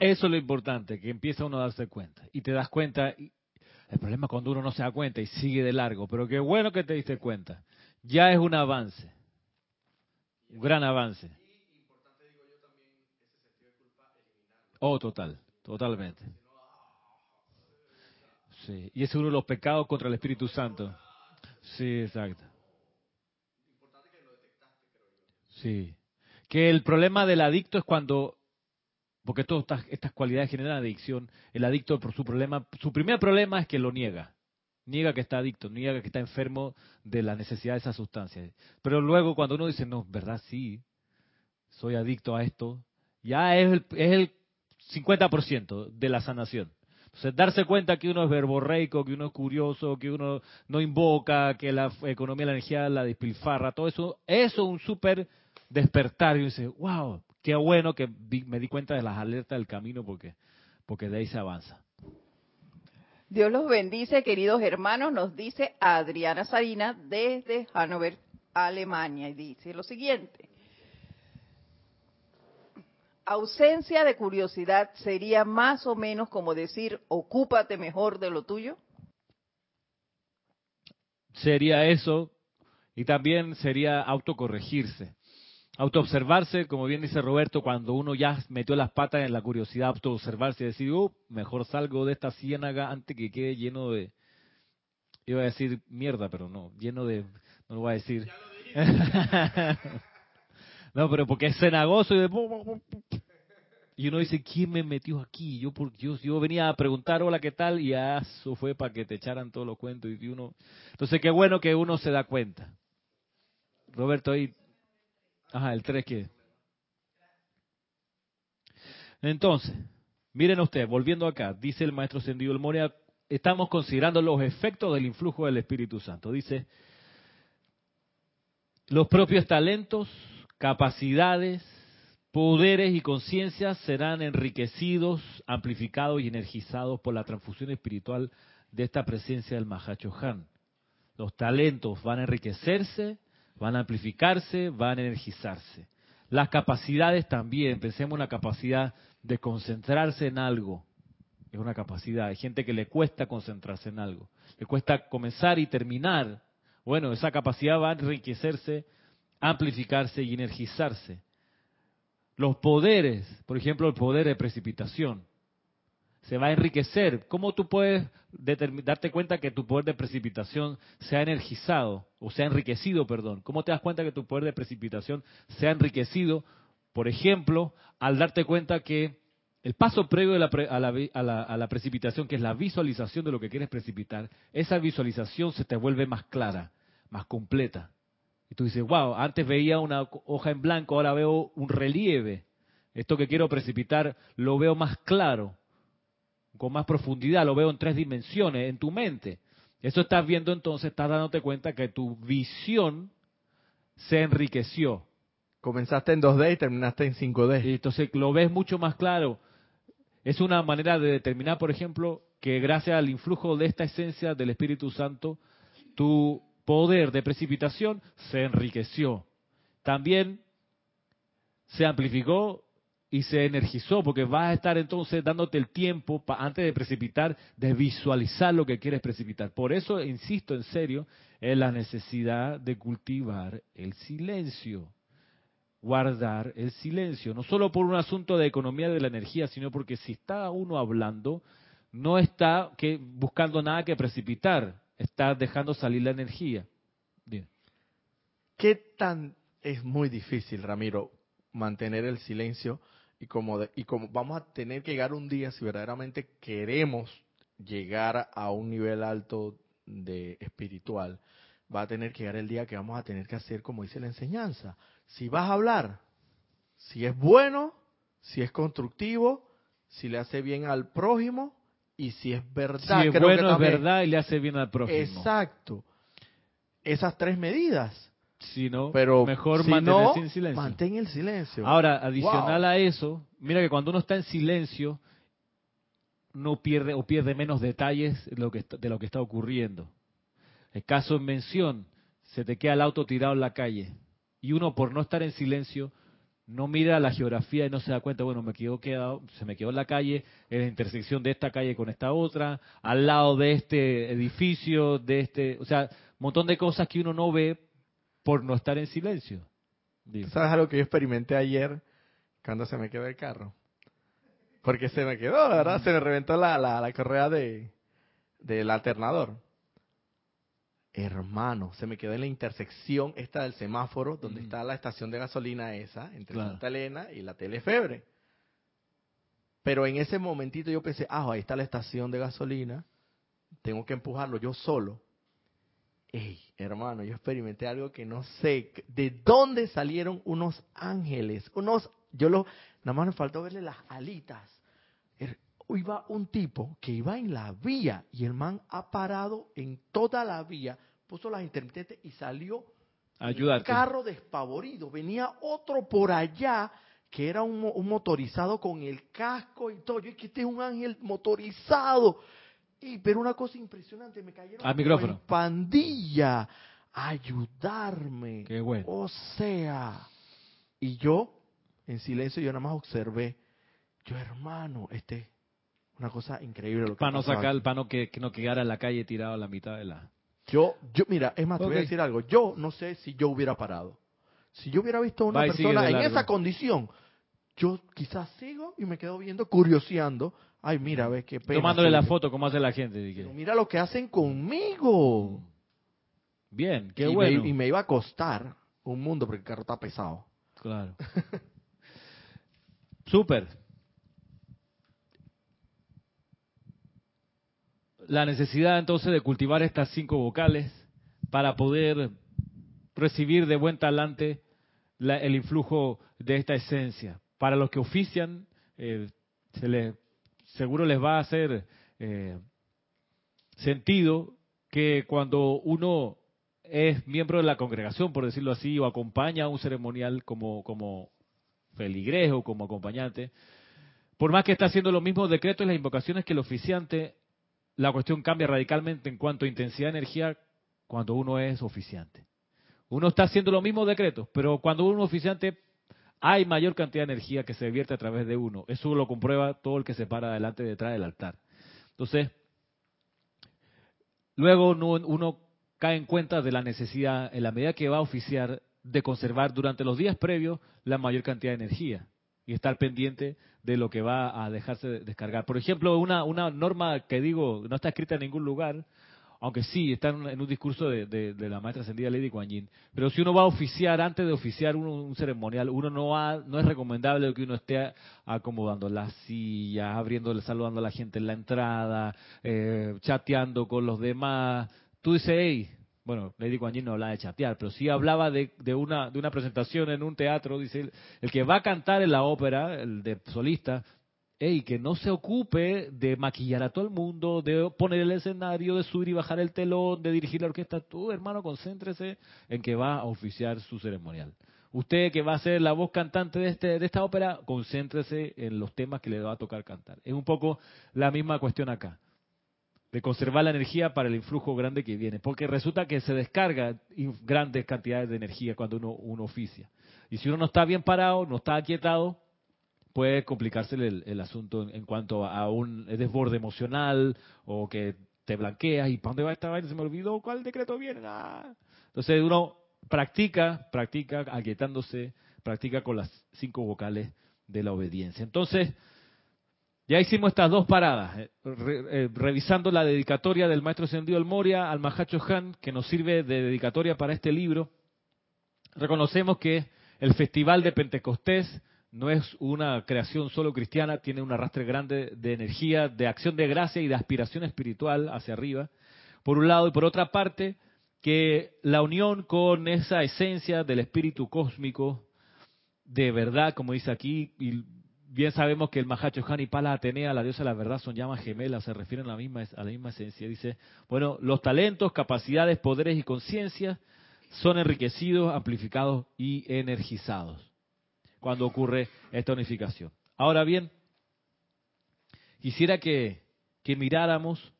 A: Eso es lo importante, que empieza uno a darse cuenta. Y te das cuenta, el problema es cuando uno no se da cuenta y sigue de largo, pero qué bueno que te diste cuenta. Ya es un avance, un gran avance. Oh, total, totalmente. Sí, y es uno de los pecados contra el Espíritu Santo. Sí, exacto. Sí. Que el problema del adicto es cuando porque todas estas, cualidades generan adicción. El adicto, por su problema, su primer problema es que lo niega. Niega que está adicto, niega que está enfermo de la necesidad de esas sustancias. Pero luego cuando uno dice, no, verdad, sí, soy adicto a esto, ya es el, es el 50% de la sanación. Entonces, darse cuenta que uno es verborreico, que uno es curioso, que uno no invoca, que la economía de la energía la despilfarra, todo eso, eso es un súper despertar. Y dice, wow, qué bueno que me di cuenta de las alertas del camino porque, porque de ahí se avanza.
B: Dios los bendice, queridos hermanos, nos dice Adriana Sarina desde Hannover, Alemania, y dice lo siguiente. Ausencia de curiosidad sería más o menos como decir, ocúpate mejor de lo tuyo.
A: Sería eso, y también sería autocorregirse. Autoobservarse, como bien dice Roberto, cuando uno ya metió las patas en la curiosidad, autoobservarse y decir, uh, mejor salgo de esta ciénaga antes que quede lleno de, iba a decir mierda, pero no, lleno de, no lo voy a decir. no, pero porque es cenagoso y de... Y uno dice, ¿quién me metió aquí? Yo, por Dios, yo venía a preguntar, hola, ¿qué tal? Y eso fue para que te echaran todos los cuentos. Y uno... Entonces, qué bueno que uno se da cuenta. Roberto, ahí Ajá, el 3 que. Entonces, miren ustedes, volviendo acá, dice el maestro Sendido el Moria, estamos considerando los efectos del influjo del Espíritu Santo. Dice, los propios talentos, capacidades, poderes y conciencias serán enriquecidos, amplificados y energizados por la transfusión espiritual de esta presencia del Mahacho Han. Los talentos van a enriquecerse, van a amplificarse, van a energizarse. Las capacidades también, pensemos en la capacidad de concentrarse en algo. Es una capacidad. Hay gente que le cuesta concentrarse en algo. Le cuesta comenzar y terminar. Bueno, esa capacidad va a enriquecerse, amplificarse y energizarse. Los poderes, por ejemplo, el poder de precipitación se va a enriquecer. ¿Cómo tú puedes darte cuenta que tu poder de precipitación se ha energizado o se ha enriquecido, perdón? ¿Cómo te das cuenta que tu poder de precipitación se ha enriquecido? Por ejemplo, al darte cuenta que el paso previo a la, precipitación, que es la visualización de lo que quieres precipitar, esa visualización se te vuelve más clara, más completa. Y tú dices, wow, antes veía una hoja en blanco, ahora veo un relieve. Esto que quiero precipitar lo veo más claro con más profundidad, lo veo en tres dimensiones, en tu mente. Eso estás viendo entonces, estás dándote cuenta que tu visión se enriqueció.
C: Comenzaste en 2D y terminaste en 5D.
A: Y entonces lo ves mucho más claro. Es una manera de determinar, por ejemplo, que gracias al influjo de esta esencia del Espíritu Santo, tu poder de precipitación se enriqueció. También se amplificó y se energizó, porque vas a estar entonces dándote el tiempo antes de precipitar, de visualizar lo que quieres precipitar. Por eso, insisto en serio, en la necesidad de cultivar el silencio, guardar el silencio, no solo por un asunto de economía de la energía, sino porque si está uno hablando, no está que, buscando nada que precipitar, está dejando salir la energía. Bien.
C: ¿Qué tan es muy difícil, Ramiro, mantener el silencio? Y como, y como vamos a tener que llegar un día, si verdaderamente queremos llegar a un nivel alto de espiritual, va a tener que llegar el día que vamos a tener que hacer como dice la enseñanza. Si vas a hablar, si es bueno, si es constructivo, si le hace bien al prójimo y si es verdad.
A: Si es bueno, es verdad y le hace bien al prójimo.
C: Exacto. Esas tres medidas
A: si no, pero mejor mantener sin silencio.
C: Mantén el silencio.
A: Ahora, adicional a eso, mira que cuando uno está en silencio, no pierde o pierde menos detalles de lo que está, de lo que está ocurriendo. El caso en mención, se te queda el auto tirado en la calle y uno por no estar en silencio no mira la geografía y no se da cuenta, bueno, me quedo quedado, se me quedó en la calle, en la intersección de esta calle con esta otra, al lado de este edificio, de este, o sea, un montón de cosas que uno no ve por no estar en silencio.
C: ¿Sabes algo que yo experimenté ayer cuando se me quedó el carro? Porque se me quedó, la verdad, se me reventó la, la, correa de, del alternador. Hermano, se me quedó en la intersección esta del semáforo, donde está la estación de gasolina esa, entre Santa Elena y la Telefebre. Pero en ese momentito yo pensé, ah, ahí está la estación de gasolina, tengo que empujarlo yo solo. Ey, hermano, yo experimenté algo que no sé de dónde salieron unos ángeles, unos, yo lo, nada más me faltó verle las alitas. Er, iba un tipo que iba en la vía y el man ha parado en toda la vía, puso las intermitentes y salió
A: un
C: carro despavorido. Venía otro por allá que era un, motorizado con el casco y todo. Yo que este es un ángel motorizado. Y, pero una cosa impresionante, me cayeron
A: Al micrófono.
C: en pandilla a ayudarme.
A: Qué bueno.
C: O sea, y yo, en silencio, yo nada más observé. Yo, hermano, este, una cosa increíble lo que
A: Para no sacar,
C: aquí.
A: para no que, que no quedara en la calle tirado a la mitad de la...
C: Yo, yo, mira, es más, te voy a decir algo. Yo no sé si yo hubiera parado. Si yo hubiera visto a una persona en esa condición, yo quizás sigo y me quedo viendo, curioseando. Ay, mira, ves qué pena.
A: Tomándole la foto, como hace la gente.
C: pero Mira lo que hacen conmigo.
A: Bien, qué
C: y,
A: bueno.
C: me, y me iba a costar un mundo porque el carro está pesado.
A: Claro. Súper. La necesidad entonces de cultivar estas cinco vocales para poder recibir de buen talante la- el influjo de esta esencia. Para los que ofician, eh, se les, seguro les va a hacer eh, sentido que cuando uno es miembro de la congregación, por decirlo así, o acompaña a un ceremonial como, como feligrés o como acompañante, por más que está haciendo los mismos decretos y las invocaciones que el oficiante, la cuestión cambia radicalmente en cuanto a intensidad de energía cuando uno es oficiante. Uno está haciendo los mismos decretos, pero cuando uno es oficiante hay mayor cantidad de energía que se vierte a través de uno. Eso lo comprueba todo el que se para adelante detrás del altar. Entonces, luego uno, cae en cuenta de la necesidad, en la medida que va a oficiar, de conservar durante los días previos la mayor cantidad de energía y estar pendiente de lo que va a dejarse de- descargar. Por ejemplo, una norma que digo no está escrita en ningún lugar, aunque sí está en, un discurso de, de- la maestra ascendida Lady Kuan Yin, pero si uno va a oficiar, antes de oficiar un, un ceremonial, uno no no es recomendable que uno esté acomodando las sillas, abriéndole, saludando a la gente en la entrada, eh, chateando con los demás. Tú dices, hey, bueno, Lady Kuan no hablaba de chatear, pero sí hablaba de, de una, de una presentación en un teatro, dice, el que va a cantar en la ópera, el de solista, hey, que no se ocupe de maquillar a todo el mundo, de poner el escenario, de subir y bajar el telón, de dirigir la orquesta. Tú, hermano, concéntrese en que va a oficiar su ceremonial. Usted que va a ser la voz cantante de, este, de esta ópera, concéntrese en los temas que le va a tocar cantar. Es un poco la misma cuestión acá, de conservar la energía para el influjo grande que viene, porque resulta que se descarga grandes cantidades de energía cuando uno, uno oficia. Y si uno no está bien parado, no está aquietado, puede complicarse el, el asunto en, en cuanto a un desborde emocional o que te blanqueas y ¿para dónde va esta vaina? Se me olvidó cuál decreto viene. Ah. Entonces uno practica, practica aquietándose, practica con las cinco vocales de la obediencia. Entonces, ya hicimos estas dos paradas, eh, re- eh, revisando la dedicatoria del maestro Sendido El Moria al Mahacho Han, que nos sirve de dedicatoria para este libro. Reconocemos que el Festival de Pentecostés no es una creación solo cristiana, tiene un arrastre grande de energía, de acción de gracia y de aspiración espiritual hacia arriba. Por un lado, y por otra parte, que la unión con esa esencia del espíritu cósmico, de verdad, como dice aquí, y bien sabemos que el Mahacho Han y Pala Atenea, la diosa de la verdad, son llamas gemelas, se refieren a la misma, a la misma esencia. Dice, bueno, los talentos, capacidades, poderes y conciencia son enriquecidos, amplificados y energizados cuando ocurre esta unificación. Ahora bien, quisiera que, miráramos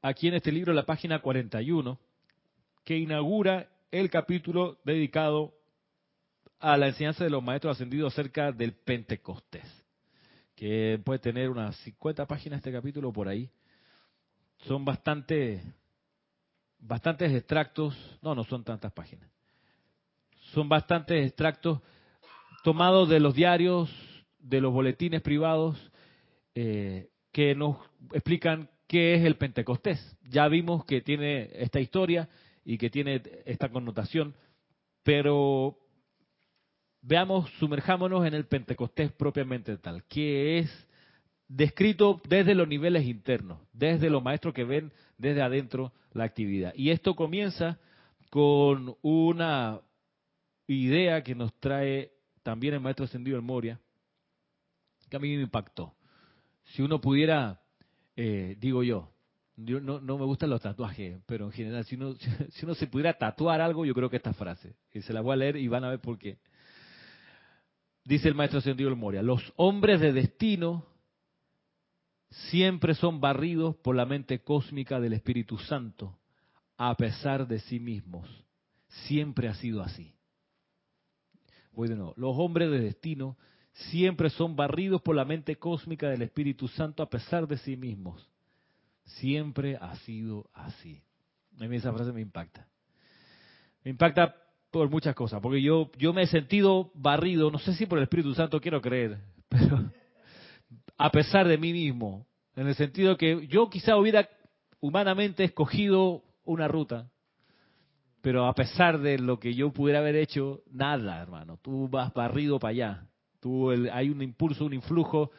A: aquí en este libro, la página 41, que inaugura el capítulo dedicado a la enseñanza de los maestros ascendidos acerca del Pentecostés, que puede tener unas 50 páginas este capítulo por ahí. Son bastante, bastantes extractos, no, no son tantas páginas, son bastantes extractos tomados de los diarios, de los boletines privados, eh, que nos explican qué es el Pentecostés. Ya vimos que tiene esta historia y que tiene esta connotación, pero veamos, sumerjámonos en el Pentecostés propiamente tal, que es descrito desde los niveles internos, desde los maestros que ven desde adentro la actividad. Y esto comienza con una idea que nos trae también el maestro ascendido el Moria, que a mí me impactó. Si uno pudiera, eh, digo yo, no, no me gustan los tatuajes, pero en general, si uno, si uno se pudiera tatuar algo, yo creo que esta frase, y se la voy a leer y van a ver por qué. Dice el maestro ascendido el Moria, los hombres de destino siempre son barridos por la mente cósmica del Espíritu Santo, a pesar de sí mismos. Siempre ha sido así. Bueno, Los hombres de destino siempre son barridos por la mente cósmica del Espíritu Santo a pesar de sí mismos. Siempre ha sido así. A mí esa frase me impacta. Me impacta por muchas cosas, porque yo, yo me he sentido barrido, no sé si por el Espíritu Santo quiero creer, pero a pesar de mí mismo, en el sentido que yo quizá hubiera humanamente escogido una ruta, pero a pesar de lo que yo pudiera haber hecho, nada, hermano, tú vas barrido para allá, tú hay un impulso, un influjo.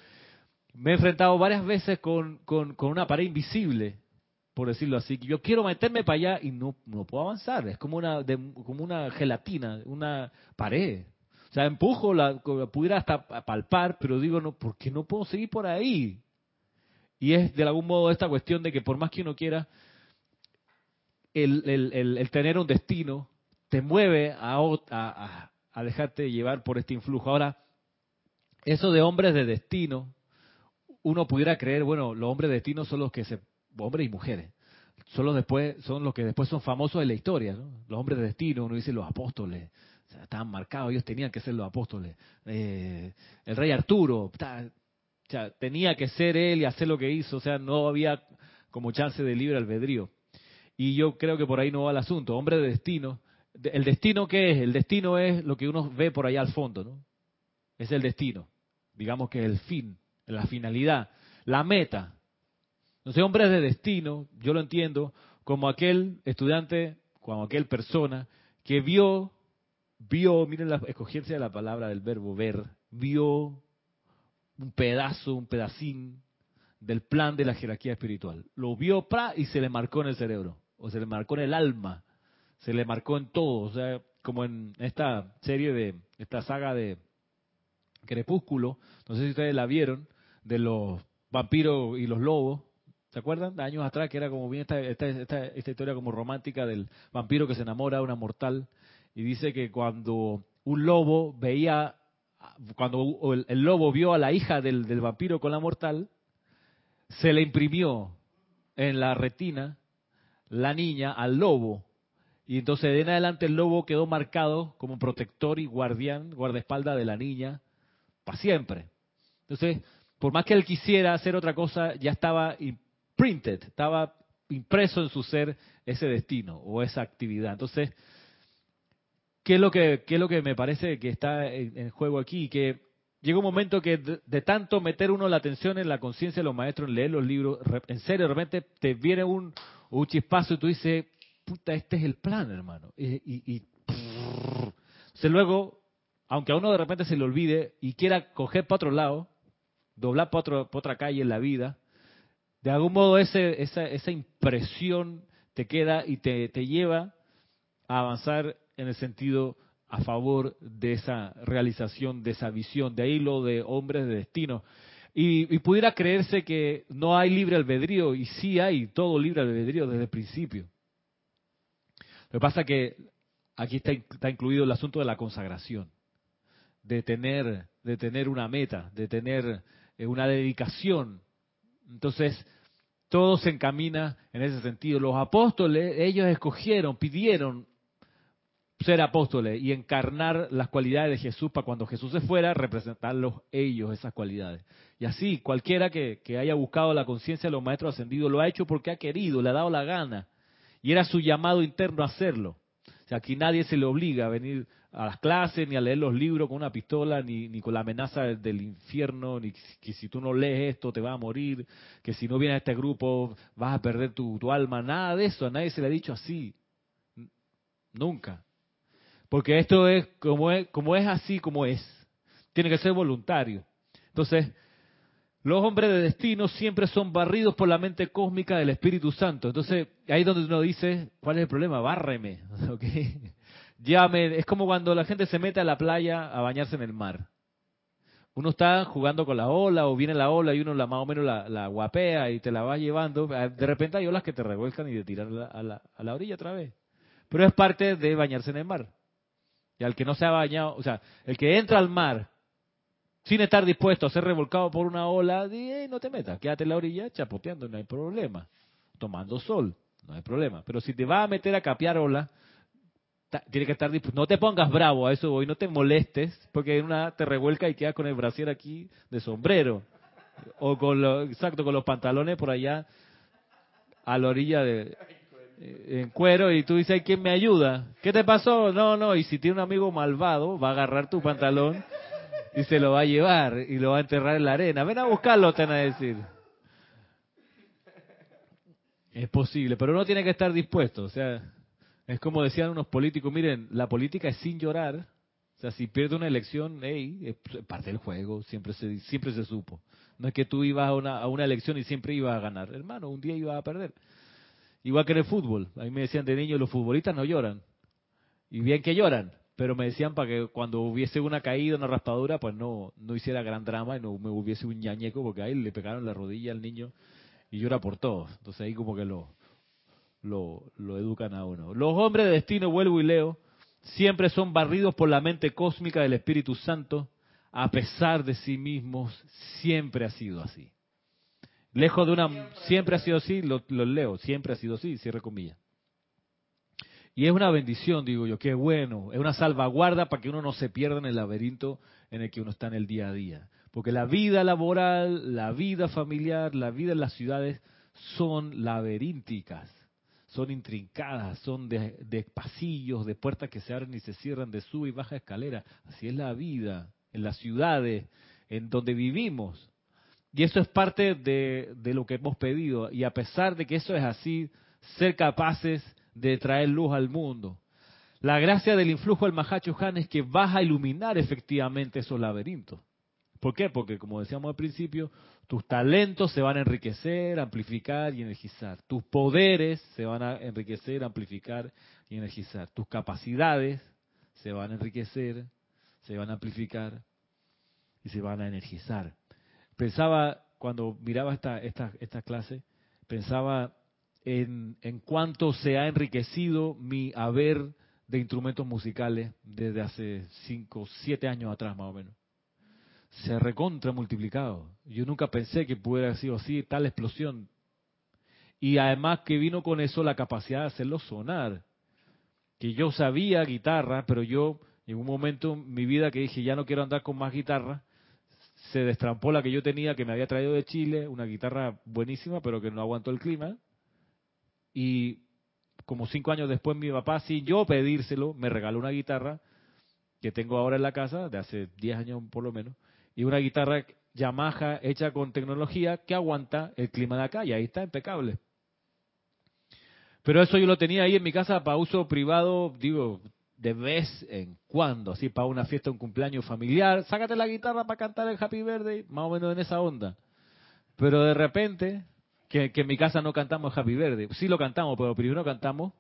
A: Me he enfrentado varias veces con, con, con una pared invisible, por decirlo así. Yo quiero meterme para allá y no, no puedo avanzar. Es como una, como una gelatina, una pared. O sea, empujo, la, pudiera hasta palpar, pero digo, no, porque no puedo seguir por ahí. Y es de algún modo esta cuestión de que por más que uno quiera, el, tener un destino te mueve a, a, dejarte llevar por este influjo. Ahora, eso de hombres de destino, uno pudiera creer, bueno, los hombres de destino son los que se hombres y mujeres, son los, después, son los que después son famosos en la historia, los hombres de destino, uno dice los apóstoles, estaban marcados, ellos tenían que ser los apóstoles. Eh, el rey Arturo, tenía que ser él y hacer lo que hizo, o sea, no había como chance de libre albedrío. Y yo creo que por ahí no va el asunto. Hombre de destino, ¿el destino qué es? El destino es lo que uno ve por allá al fondo, ¿no? Es el destino, digamos que el fin, la finalidad, la meta. Entonces, hombres de destino, yo lo entiendo como aquel estudiante, como aquel persona que vio, vio, miren la escogencia de la palabra del verbo ver, vio un pedazo, un pedacín del plan de la jerarquía espiritual. Lo vio pra, y se le marcó en el cerebro, o se le marcó en el alma, se le marcó en todo, o sea, como en esta serie de, esta saga de Crepúsculo, no sé si ustedes la vieron, de los vampiros y los lobos, ¿Se acuerdan? Años atrás, que era como bien esta, esta, esta, historia como romántica del vampiro que se enamora de una mortal. Y dice que cuando un lobo veía, cuando el, lobo vio a la hija del, del, vampiro con la mortal, se le imprimió en la retina la niña al lobo. Y entonces de en adelante el lobo quedó marcado como protector y guardián, guardaespaldas de la niña, para siempre. Entonces, por más que él quisiera hacer otra cosa, ya estaba printed, estaba impreso en su ser ese destino o esa actividad. Entonces, ¿qué es lo que, qué es lo que me parece que está en, juego aquí? Que llega un momento que de, tanto meter uno la atención en la conciencia de los maestros, en leer los libros, en serio, de repente te viene un, chispazo y tú dices, puta, este es el plan, hermano. Y, luego, aunque a uno de repente se le olvide y quiera coger para otro lado, doblar para, otra calle en la vida, de algún modo ese, esa, esa impresión te queda y te lleva a avanzar en el sentido a favor de esa realización, de esa visión. De ahí lo de hombres de destino. Y, pudiera creerse que no hay libre albedrío, y sí hay todo libre albedrío desde el principio. Lo que pasa es que aquí está, está incluido el asunto de la consagración, de tener, de tener una meta, de tener eh, una dedicación entonces, todo se encamina en ese sentido. Los apóstoles, ellos escogieron, pidieron ser apóstoles y encarnar las cualidades de Jesús para cuando Jesús se fuera, representarlos ellos, esas cualidades. Y así, cualquiera que, haya buscado la conciencia de los maestros ascendidos lo ha hecho porque ha querido, le ha dado la gana. Y era su llamado interno a hacerlo. O sea, aquí nadie se le obliga a venir a las clases, ni a leer los libros con una pistola, ni, ni con la amenaza del infierno, ni que si tú no lees esto te vas a morir, que si no vienes a este grupo vas a perder tu, tu alma. Nada de eso, a nadie se le ha dicho así. Nunca. Porque esto es como es, como es así como es. Tiene que ser voluntario. Entonces, los hombres de destino siempre son barridos por la mente cósmica del Espíritu Santo. Entonces, ahí es donde uno dice, ¿cuál es el problema? Bárreme. ¿Okay? es como cuando la gente se mete a la playa a bañarse en el mar. Uno está jugando con la ola o viene la ola y uno la, más o menos la, guapea y te la va llevando. De repente hay olas que te revuelcan y te tiran a la, a la orilla otra vez. Pero es parte de bañarse en el mar. Y al que no se ha bañado, o sea, el que entra al mar sin estar dispuesto a ser revolcado por una ola, di, no te metas, quédate en la orilla chapoteando, no hay problema. Tomando sol, no hay problema. Pero si te vas a meter a capear ola, tiene que estar dispuesto. No te pongas bravo a eso hoy, no te molestes, porque en una te revuelca y quedas con el brasier aquí de sombrero. O con los, exacto, con los pantalones por allá a la orilla de en cuero y tú dices, ¿quién me ayuda? ¿Qué te pasó? No, no, y si tiene un amigo malvado, va a agarrar tu pantalón y se lo va a llevar y lo va a enterrar en la arena. Ven a buscarlo, te van a decir. Es posible, pero uno tiene que estar dispuesto. O sea, es como decían unos políticos, miren, la política es sin llorar. O sea, si pierde una elección, hey, es parte del juego, siempre se, siempre se supo. No es que tú ibas a una, a una elección y siempre ibas a ganar. Hermano, un día ibas a perder. Igual que en el fútbol. A mí me decían de niño, los futbolistas no lloran. Y bien que lloran, pero me decían para que cuando hubiese una caída, una raspadura, pues no, no hiciera gran drama y no me hubiese un ñañeco, porque ahí le pegaron la rodilla al niño y llora por todo. Entonces ahí como que lo, lo, lo educan a uno. Los hombres de destino, vuelvo y leo, siempre son barridos por la mente cósmica del Espíritu Santo, a pesar de sí mismos, siempre ha sido así. Lejos de una... Siempre ha sido así, lo, leo, siempre ha sido así, cierre comillas. Y es una bendición, digo yo, qué bueno, es una salvaguarda para que uno no se pierda en el laberinto en el que uno está en el día a día. Porque la vida laboral, la vida familiar, la vida en las ciudades son laberínticas, son intrincadas, son de, de pasillos, de puertas que se abren y se cierran, de sube y baja escalera. Así es la vida en las ciudades en donde vivimos. Y eso es parte de, lo que hemos pedido. Y a pesar de que eso es así, ser capaces de traer luz al mundo. La gracia del influjo del Mahacho Han es que vas a iluminar efectivamente esos laberintos. ¿Por qué? Porque, como decíamos al principio, tus talentos se van a enriquecer, amplificar y energizar. Tus poderes se van a enriquecer, amplificar y energizar. Tus capacidades se van a enriquecer, se van a amplificar y se van a energizar pensaba, cuando miraba esta, esta, esta clase, pensaba en, en cuánto se ha enriquecido mi haber de instrumentos musicales desde hace 5, 7 años atrás más o menos. Se recontra multiplicado. Yo nunca pensé que pudiera haber sido así, tal explosión. Y además que vino con eso la capacidad de hacerlo sonar. Que yo sabía guitarra, pero yo en un momento en mi vida que dije, ya no quiero andar con más guitarra, se destrampó la que yo tenía, que me había traído de Chile, una guitarra buenísima, pero que no aguantó el clima. Y como cinco años después, mi papá, sin yo pedírselo, me regaló una guitarra que tengo ahora en la casa, de hace diez años por lo menos, y una guitarra Yamaha hecha con tecnología que aguanta el clima de acá, y ahí está impecable. Pero eso yo lo tenía ahí en mi casa para uso privado, digo, de vez en cuando, así para una fiesta, un cumpleaños familiar, sácate la guitarra para cantar el Happy Birthday, más o menos en esa onda. Pero de repente, que, en mi casa no cantamos Happy Birthday, sí lo cantamos, pero primero cantamos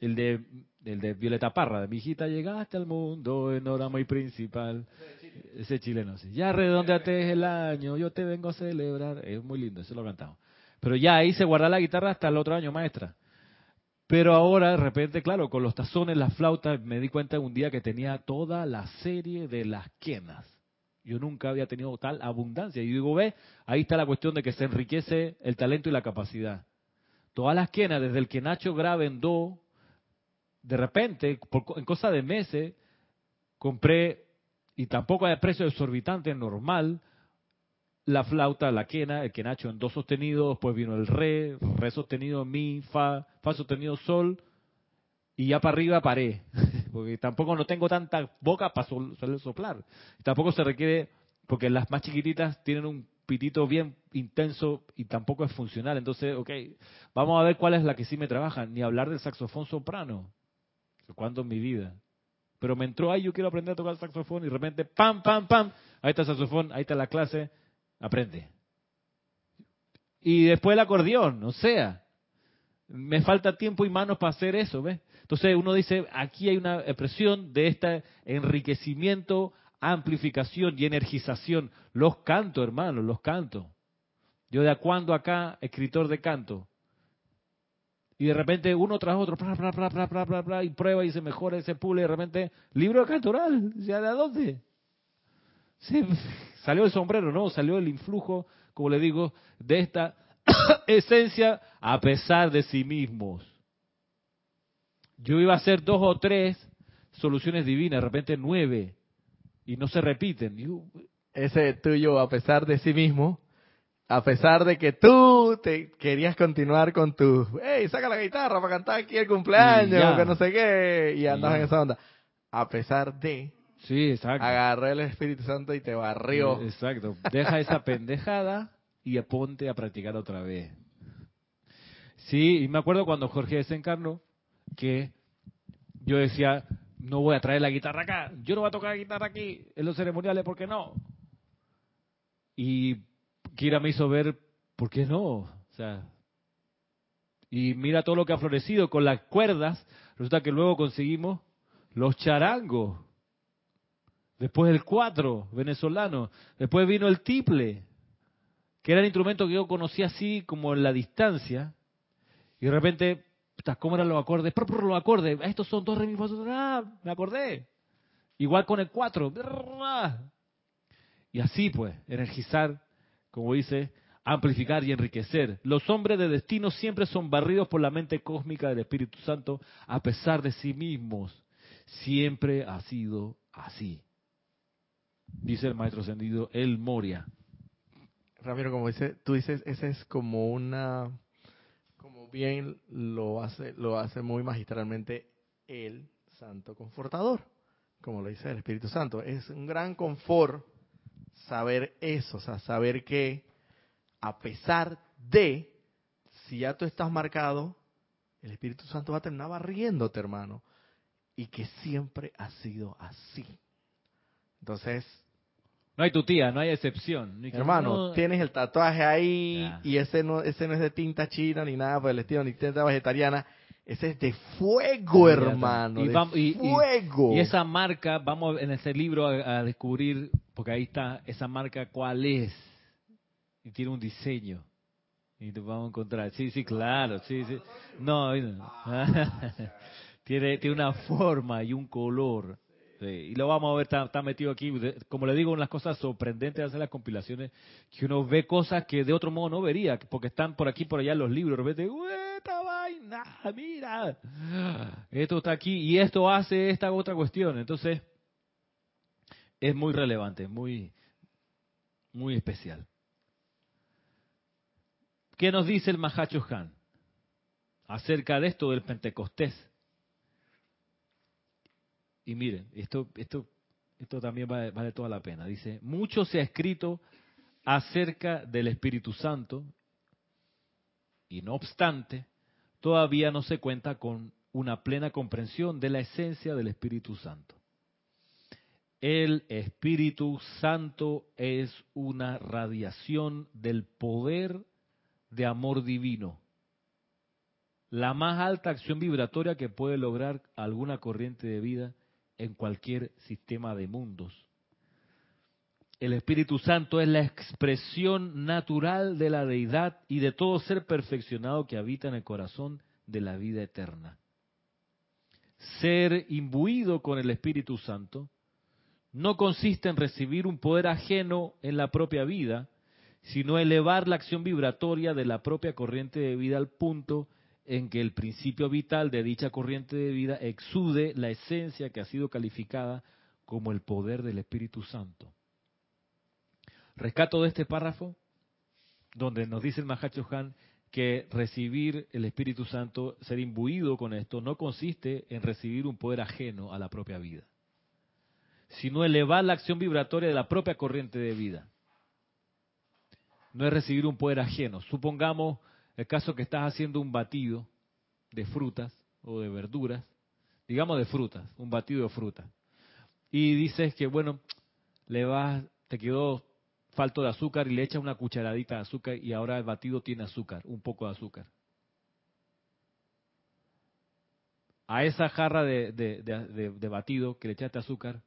A: el de el de Violeta Parra, de mi hijita llegaste al mundo en hora muy principal. Ese chileno, sí. Ya redondeate el año, yo te vengo a celebrar. Es muy lindo, eso lo cantamos. Pero ya ahí se guarda la guitarra hasta el otro año, maestra. Pero ahora, de repente, claro, con los tazones, las flautas, me di cuenta un día que tenía toda la serie de las quenas. Yo nunca había tenido tal abundancia. Y digo, ve, ahí está la cuestión de que se enriquece el talento y la capacidad. Todas las quenas, desde el que Nacho graba en Do, de repente, en cosa de meses, compré, y tampoco a precio exorbitante, normal, la flauta, la quena, el quenacho en do sostenido, después vino el re, re sostenido, mi, fa, fa sostenido, sol, y ya para arriba paré, porque tampoco no tengo tanta boca para soplar. Tampoco se requiere, porque las más chiquititas tienen un pitito bien intenso y tampoco es funcional. Entonces, ok, vamos a ver cuál es la que sí me trabaja. Ni hablar del saxofón soprano. ¿Cuándo en mi vida? Pero me entró ahí, yo quiero aprender a tocar saxofón y de repente, pam, pam, pam, ahí está el saxofón, ahí está la clase, aprende. Y después el acordeón, o sea, me falta tiempo y manos para hacer eso, ¿ves? Entonces uno dice, aquí hay una expresión de este enriquecimiento, amplificación y energización. Los canto, hermanos, los canto. Yo de a cuando acá, escritor de canto. Y de repente uno tras otro, y prueba y se mejora y se pule, y de repente, libro de canto oral, ¿ya de dónde? salió el sombrero, ¿no? Salió el influjo, como le digo, de esta esencia a pesar de sí mismos. Yo iba a hacer dos o tres soluciones divinas, de repente nueve, y no se repiten.
C: Ese tuyo, a pesar de sí mismo, a pesar de que tú te querías continuar con tu, hey, saca la guitarra para cantar aquí el cumpleaños, que no sé qué, y andas en esa onda. A pesar de,
A: sí, exacto.
C: agarré el Espíritu Santo y te barrió.
A: Exacto. Deja esa pendejada y ponte a practicar otra vez. Sí, y me acuerdo cuando Jorge desencarnó que yo decía, no voy a traer la guitarra acá, yo no voy a tocar la guitarra aquí en los ceremoniales, ¿por qué no? Y Kira me hizo ver, ¿por qué no? O sea, y mira todo lo que ha florecido con las cuerdas. Resulta que luego conseguimos los charangos. Después el cuatro venezolano. Después vino el tiple, que era el instrumento que yo conocía así como en la distancia. Y de repente, ¿cómo eran los acordes? Los acordes. Estos son dos re, mi, ah, me acordé. Igual con el cuatro. Y así pues, energizar como dice, amplificar y enriquecer. Los hombres de destino siempre son barridos por la mente cósmica del Espíritu Santo a pesar de sí mismos. Siempre ha sido así. Dice el maestro ascendido El Moria.
C: Ramiro, como dice, tú dices, ese es como una, como bien lo hace, lo hace muy magistralmente el Santo Confortador, como lo dice el Espíritu Santo. Es un gran confort saber eso, o sea, saber que a pesar de, si ya tú estás marcado, el Espíritu Santo va a terminar barriéndote, hermano, y que siempre ha sido así. Entonces...
A: No hay tu tía, no hay excepción.
C: hermano, tienes el tatuaje ahí y ese no, ese no es de tinta china ni nada por el estilo, ni tinta vegetariana. Ese es de fuego, hermano. Y, de fuego.
A: Y, esa marca, vamos en ese libro a, descubrir, porque ahí está esa marca, cuál es. Y tiene un diseño. Y te vamos a encontrar. Sí, sí, claro. Sí, sí. No, tiene, tiene una forma y un color. Y lo vamos a ver, está, metido aquí. Como le digo, unas cosas sorprendentes de hacer las compilaciones, que uno ve cosas que de otro modo no vería, porque están por aquí, por allá los libros. De repente, nada, mira, esto está aquí y esto hace esta otra cuestión. Entonces, es muy relevante, muy, muy especial. ¿Qué nos dice el Mahacho Han acerca de esto del Pentecostés? Y miren, esto, esto, esto también vale, vale toda la pena. Dice, mucho se ha escrito acerca del Espíritu Santo y no obstante, todavía no se cuenta con una plena comprensión de la esencia del Espíritu Santo. El Espíritu Santo es una radiación del poder de amor divino, la más alta acción vibratoria que puede lograr alguna corriente de vida en cualquier sistema de mundos. El Espíritu Santo es la expresión natural de la deidad y de todo ser perfeccionado que habita en el corazón de la vida eterna. Ser imbuido con el Espíritu Santo no consiste en recibir un poder ajeno en la propia vida, sino elevar la acción vibratoria de la propia corriente de vida al punto en que el principio vital de dicha corriente de vida exude la esencia que ha sido calificada como el poder del Espíritu Santo. Rescato de este párrafo, donde nos dice el Mahacho Han que recibir el Espíritu Santo, ser imbuido con esto, no consiste en recibir un poder ajeno a la propia vida, sino elevar la acción vibratoria de la propia corriente de vida. No es recibir un poder ajeno. Supongamos el caso que estás haciendo un batido de frutas o de verduras, digamos de frutas, un batido de frutas, y dices que, bueno, le vas, te quedó falto de azúcar y le echa una cucharadita de azúcar y ahora el batido tiene azúcar, un poco de azúcar. A esa jarra de, batido que le echaste azúcar,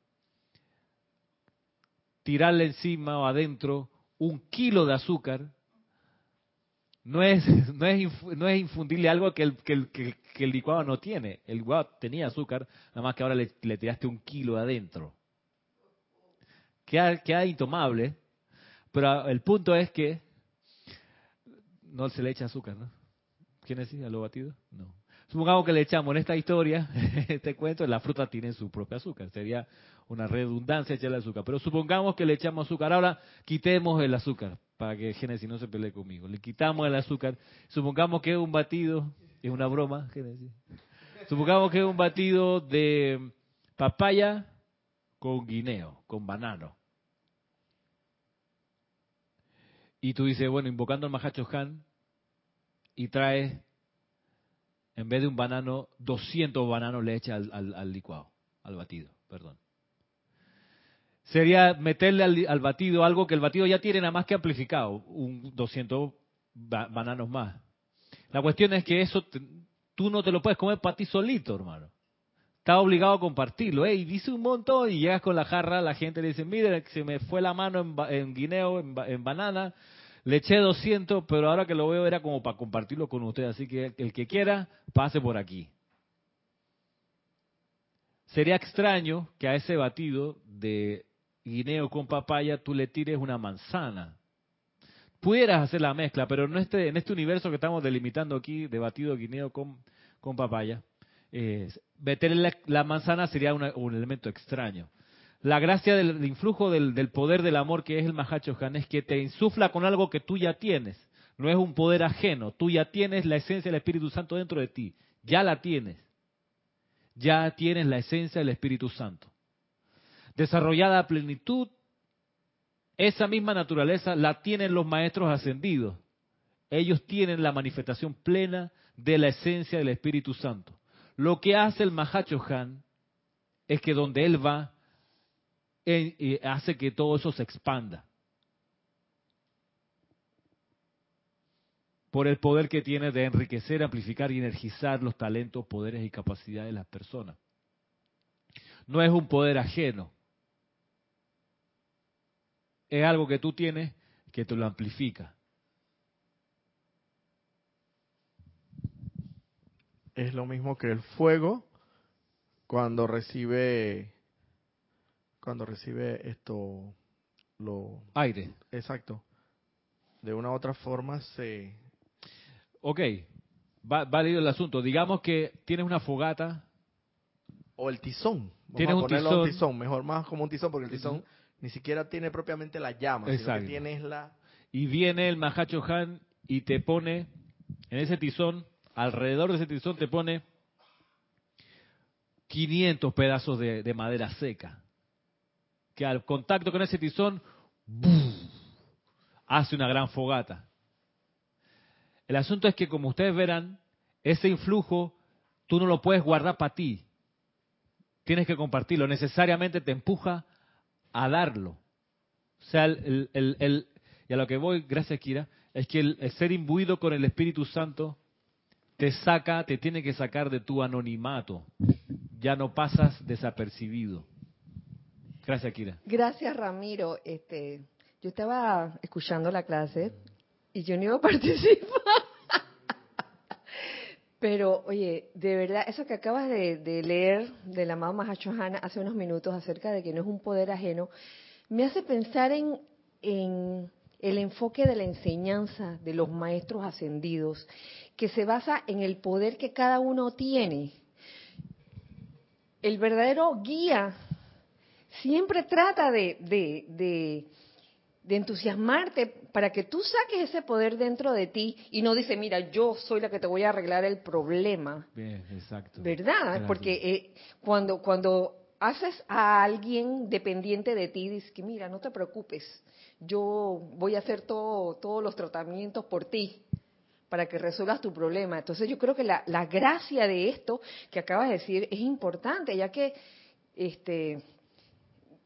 A: tirarle encima o adentro un kilo de azúcar, no es, no es, no es infundirle algo que el, que, el, licuado no tiene. El licuado tenía azúcar, nada más que ahora le, le tiraste un kilo adentro. queda, queda intomable, pero el punto es que no se le echa azúcar, ¿no? ¿Quién es a lo batido? No. Supongamos que le echamos en esta historia, este cuento, la fruta tiene su propio azúcar. Sería una redundancia echarle azúcar. Pero supongamos que le echamos azúcar. Ahora quitemos el azúcar, para que Génesis no se pelee conmigo. Le quitamos el azúcar. Supongamos que es un batido, es una broma, Génesis. Supongamos que es un batido de papaya con guineo, con banano. Y tú dices, bueno, invocando al Mahacho Han, y traes, en vez de un banano, 200 bananos le echa al, licuado, al batido, perdón. Sería meterle al, batido algo que el batido ya tiene nada más que amplificado, un 200 bananos más. La cuestión es que eso tú no te lo puedes comer para ti solito, hermano. Estás obligado a compartirlo. y dice un montón y llegas con la jarra, la gente le dice, mire, se me fue la mano en, guineo, en, banana, le eché 200, pero ahora que lo veo era como para compartirlo con usted. Así que el que quiera, pase por aquí. Sería extraño que a ese batido de guineo con papaya tú le tires una manzana pudieras hacer la mezcla, pero en este, en este universo que estamos delimitando aquí, de batido guineo con, papaya, eh, meterle la, manzana sería un elemento extraño. La gracia del, influjo del, poder del amor que es el Mahacho es que te insufla con algo que tú ya tienes. No es un poder ajeno. Tú ya tienes la esencia del Espíritu Santo dentro de ti. Ya la tienes. Ya tienes la esencia del Espíritu Santo. Desarrollada a plenitud, esa misma naturaleza la tienen los maestros ascendidos. Ellos tienen la manifestación plena de la esencia del Espíritu Santo. Lo que hace el Mahacho Han es algo que tú tienes que te lo amplifica.
C: Es lo mismo que el fuego cuando recibe cuando recibe esto lo
A: aire.
C: Exacto. De una u otra forma se
A: Ok, va, válido el asunto. Digamos que tienes una fogata
C: o el tizón.
A: tienes un tizón.
C: tizón. mejor más como un tizón porque el tizón ni siquiera tiene propiamente la llama, sino que tiene la...
A: Y viene el Mahacho Han y te pone en ese tizón, alrededor de ese tizón te pone 500 pedazos de, madera seca. Que al contacto con ese tizón, hace una gran fogata. El asunto es que, como ustedes verán, ese influjo tú no lo puedes guardar para ti. Tienes que compartirlo. Necesariamente te empuja a darlo. O sea, el, el, y a lo que voy, gracias Kira, es que el, ser imbuido con el Espíritu Santo te saca, te tiene que sacar de tu anonimato. Ya no pasas desapercibido. Gracias, Kira.
D: Gracias, Ramiro. Este, yo estaba escuchando la clase y yo no iba a participar. Pero, oye, de verdad, eso que acabas de, leer de la amado Mahachohana hace unos minutos acerca de que no es un poder ajeno, me hace pensar en, en el enfoque de la enseñanza de los maestros ascendidos, que se basa en el poder que cada uno tiene. El verdadero guía siempre trata de, de de entusiasmarte para que tú saques ese poder dentro de ti y no dice, mira, yo soy la que te voy a arreglar el problema.
A: Bien, exacto.
D: ¿Verdad? Porque eh, cuando, cuando haces a alguien dependiente de ti, dices que, mira, no te preocupes, yo voy a hacer todo, todos los tratamientos por ti para que resuelvas tu problema. Entonces yo creo que la, la gracia de esto que acabas de decir es importante, ya que este,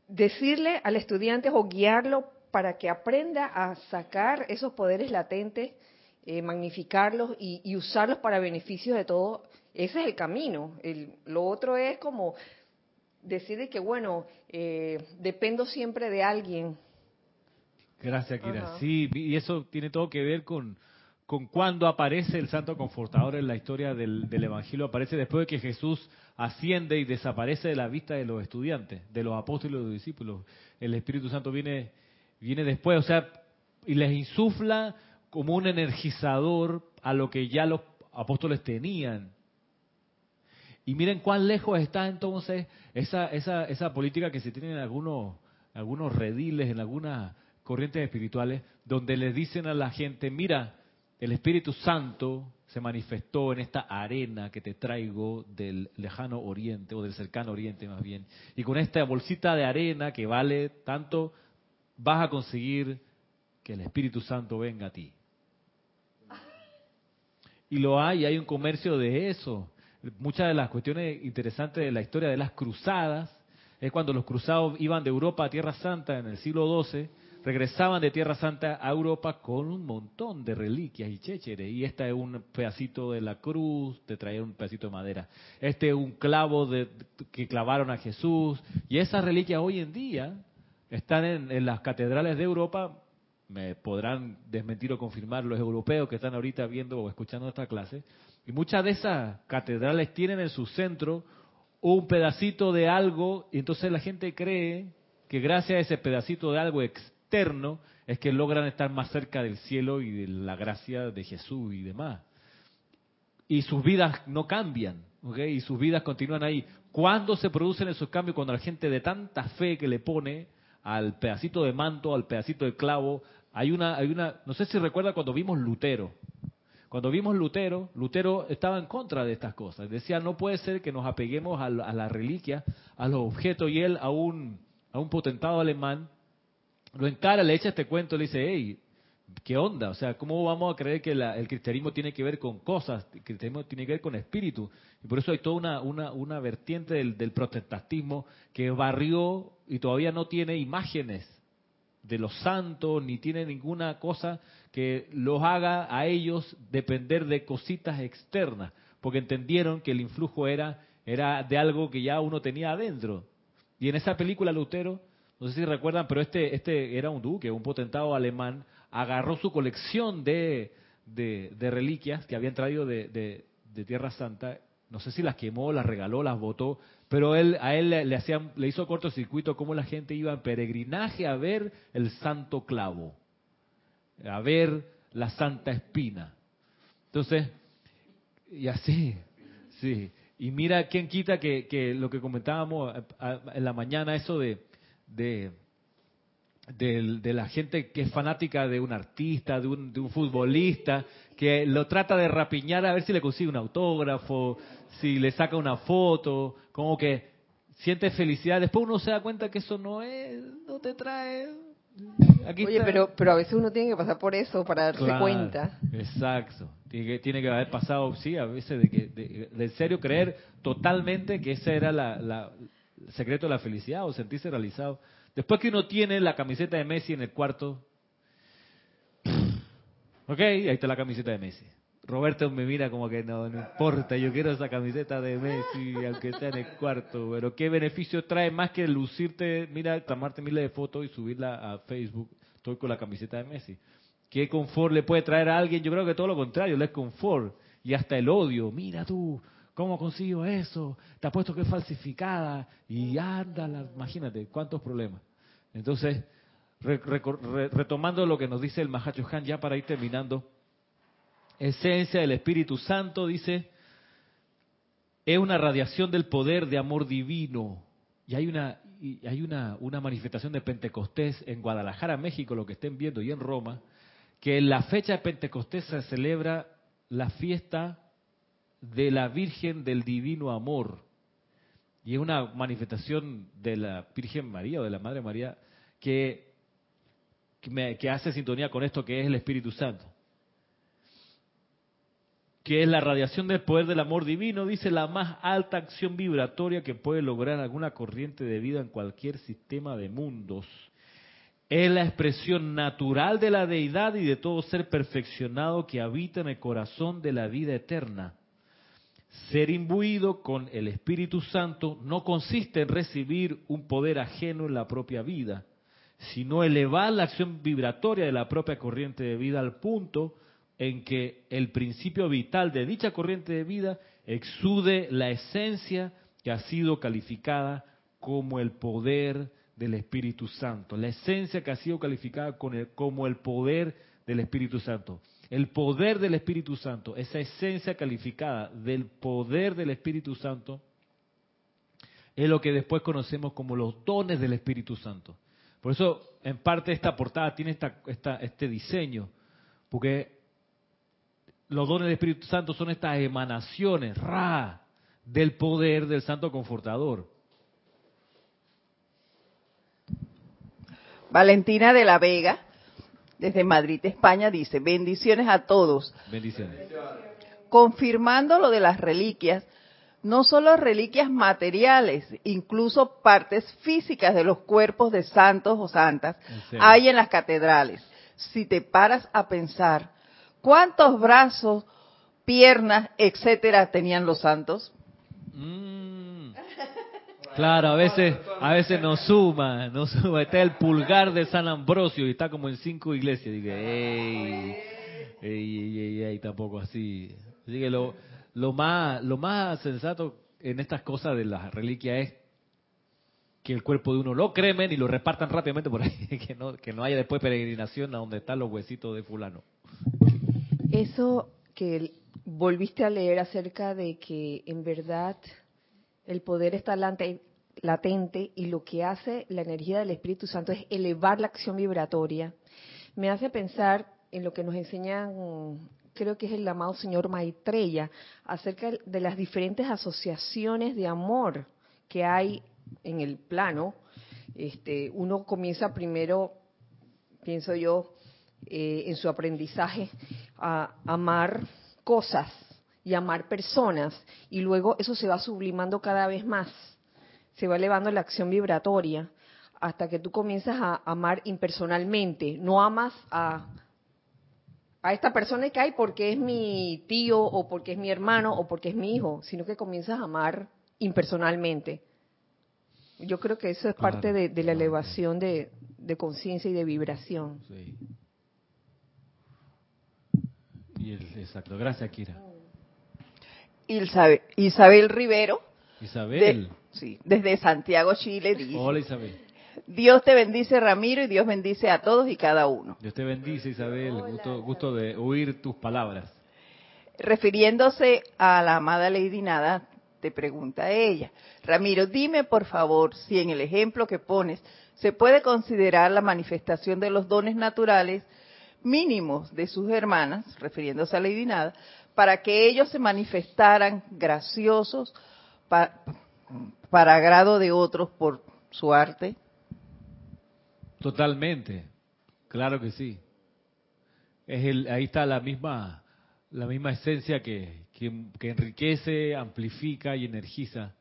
D: decirle al estudiante o guiarlo para que aprenda a sacar esos poderes latentes, eh, magnificarlos y, usarlos para beneficio de todo. Ese es el camino. lo otro es como decir que, bueno, eh, dependo siempre de alguien.
A: Gracias, Kira. Sí, y eso tiene todo que ver con, con cuando aparece el Santo Confortador en la historia del, Evangelio, aparece después de que Jesús asciende y desaparece de la vista de los estudiantes, de los apóstoles y los discípulos. El Espíritu Santo viene, viene después, o sea, y les insufla como un energizador a lo que ya los apóstoles tenían. Y miren cuán lejos está entonces esa, esa, esa política que se tiene en algunos, algunos rediles, en algunas corrientes espirituales, donde le dicen a la gente, mira, el Espíritu Santo se manifestó en esta arena que te traigo del lejano oriente o del cercano oriente más bien. Y con esta bolsita de arena que vale tanto, vas a conseguir que el Espíritu Santo venga a ti. Y lo hay, hay un comercio de eso. Muchas de las cuestiones interesantes de la historia de las cruzadas es cuando los cruzados iban de Europa a Tierra Santa en el siglo XII regresaban de Tierra Santa a Europa con un montón de reliquias y chécheres. Y este es un pedacito de la cruz, te traía un pedacito de madera. Este es un clavo de, que clavaron a Jesús. Y esas reliquias hoy en día están en, las catedrales de Europa. Me podrán desmentir o confirmar los europeos que están ahorita viendo o escuchando esta clase. Y muchas de esas catedrales tienen en su centro un pedacito de algo y entonces la gente cree que gracias a ese pedacito de algo es que logran estar más cerca del cielo y de la gracia de Jesús y demás. Y sus vidas no cambian, Y sus vidas continúan ahí. ¿Cuándo se producen esos cambios? Cuando la gente de tanta fe que le pone al pedacito de manto, al pedacito de clavo, hay una, hay una, no sé si recuerda cuando vimos Lutero. Cuando vimos Lutero, Lutero estaba en contra de estas cosas. Decía, no puede ser que nos apeguemos a la, reliquia, a los objetos, y él a un, a un potentado alemán lo encara, le echa este cuento, le dice, hey, ¿qué onda? O sea, ¿cómo vamos a creer que el cristianismo tiene que ver con cosas? El cristianismo tiene que ver con espíritu. Y por eso hay toda una, una, una vertiente del, del protestantismo que barrió y todavía no tiene imágenes de los santos, ni tiene ninguna cosa que los haga a ellos depender de cositas externas, porque entendieron que el influjo era, era de algo que ya uno tenía adentro. Y en esa película Lutero no sé si recuerdan, pero este, este era un duque, un potentado alemán, agarró su colección de, de, reliquias que habían traído de, de, Tierra Santa, no sé si las quemó, las regaló, las botó, pero él, a él le, hacían, le hizo cortocircuito cómo la gente iba en peregrinaje a ver el santo clavo, a ver la santa espina. Entonces, y así, sí. Y mira, ¿quién quita que, que lo que comentábamos en la mañana, eso de, de, la gente que es fanática de un artista, de un, de un futbolista, que lo trata de rapiñar a ver si le consigue un autógrafo, si le saca una foto, como que siente felicidad. Después uno se da cuenta que eso no es, no te trae.
B: Oye, pero, pero a veces uno tiene que pasar por eso para darse cuenta.
A: Exacto. Tiene que, tiene que haber pasado, sí, a veces de, que, de, de, serio creer totalmente que esa era la, secreto de la felicidad o sentirse realizado. Después que uno tiene la camiseta de Messi en el cuarto, ok, ahí está la camiseta de Messi. Roberto me mira como que no, no importa, yo quiero esa camiseta de Messi, aunque esté en el cuarto, pero ¿qué beneficio trae más que lucirte, mira, tomarte miles de fotos y subirla a Facebook, estoy con la camiseta de Messi? ¿Qué confort le puede traer a alguien? Yo creo que todo lo contrario, le es confort y hasta el odio. Mira tú, ¿Cómo consigo eso? Te apuesto que es falsificada. Y anda, imagínate, cuántos problemas. Entonces, retomando lo que nos dice el Mahacho Han, ya para ir terminando, esencia del Espíritu Santo, dice, es una radiación del poder de amor divino. Y hay una, y hay una, una manifestación de Pentecostés en Guadalajara, México, lo que estén viendo, y en Roma, que en la fecha de Pentecostés se celebra la fiesta de la Virgen del Divino Amor. Y es una manifestación de la Virgen María o de la Madre María que, que, hace sintonía con esto que es el Espíritu Santo. Que es la radiación del poder del amor divino, dice la más alta acción vibratoria que puede lograr alguna corriente de vida en cualquier sistema de mundos. Es la expresión natural de la deidad y de todo ser perfeccionado que habita en el corazón de la vida eterna ser imbuido con el Espíritu Santo no consiste en recibir un poder ajeno en la propia vida, sino elevar la acción vibratoria de la propia corriente de vida al punto en que el principio vital de dicha corriente de vida exude la esencia que ha sido calificada como el poder del Espíritu Santo. La esencia que ha sido calificada como el poder del Espíritu Santo. El poder del Espíritu Santo, esa esencia calificada del poder del Espíritu Santo, es lo que después conocemos como los dones del Espíritu Santo. Por eso, en parte, esta portada tiene esta, este diseño, porque los dones del Espíritu Santo son estas emanaciones, ra, del poder del Santo Confortador.
B: Valentina de la Vega, desde Madrid, España, dice, bendiciones a todos.
A: Bendiciones.
B: Confirmando lo de las reliquias, no solo reliquias materiales, incluso partes físicas de los cuerpos de santos o santas hay en las catedrales. Si te paras a pensar, ¿cuántos brazos, piernas, etcétera tenían los santos?
A: Mm. Claro, a veces, a veces nos suma, nos suma. Está el pulgar de San Ambrosio y está como en cinco iglesias. Digo, ey, ey, ey, ey, tampoco así. Así que lo, lo más, lo más sensato en estas cosas de las reliquias es que el cuerpo de uno lo cremen y lo repartan rápidamente por ahí, que no, que no haya después peregrinación a donde están los huesitos de fulano.
D: Eso que volviste a leer acerca de que en verdad el poder está latente y lo que hace la energía del Espíritu Santo es elevar la acción vibratoria, me hace pensar en lo que nos enseñan creo que es el amado señor Maitreya, acerca de las diferentes asociaciones de amor que hay en el plano. Este, uno comienza primero, pienso yo, eh, en su aprendizaje a amar cosas y amar personas, y luego eso se va sublimando cada vez más, se va elevando la acción vibratoria hasta que tú comienzas a amar impersonalmente, no amas a a esta persona que hay porque es mi tío o porque es mi hermano o porque es mi hijo, sino que comienzas a amar impersonalmente. Yo creo que eso es parte de, la elevación de, conciencia y de vibración. Sí.
A: Y exacto, gracias Kira.
B: Isabel, Isabel Rivero.
A: Isabel.
B: sí, desde Santiago, Chile. Dice,
A: Hola Isabel.
B: Dios te bendice, Ramiro, y Dios bendice a todos y cada uno.
A: Dios te bendice, Isabel. gusto, de oír tus palabras.
B: Refiriéndose a la amada Lady Nada, te pregunta ella, Ramiro, dime por favor si en el ejemplo que pones se puede considerar la manifestación de los dones naturales mínimos de sus hermanas, refiriéndose a Lady Nada, para que ellos se manifestaran graciosos para agrado de otros por su arte.
A: Totalmente, claro que sí. Es el, ahí está la misma, la misma esencia que, que, enriquece, amplifica y energiza.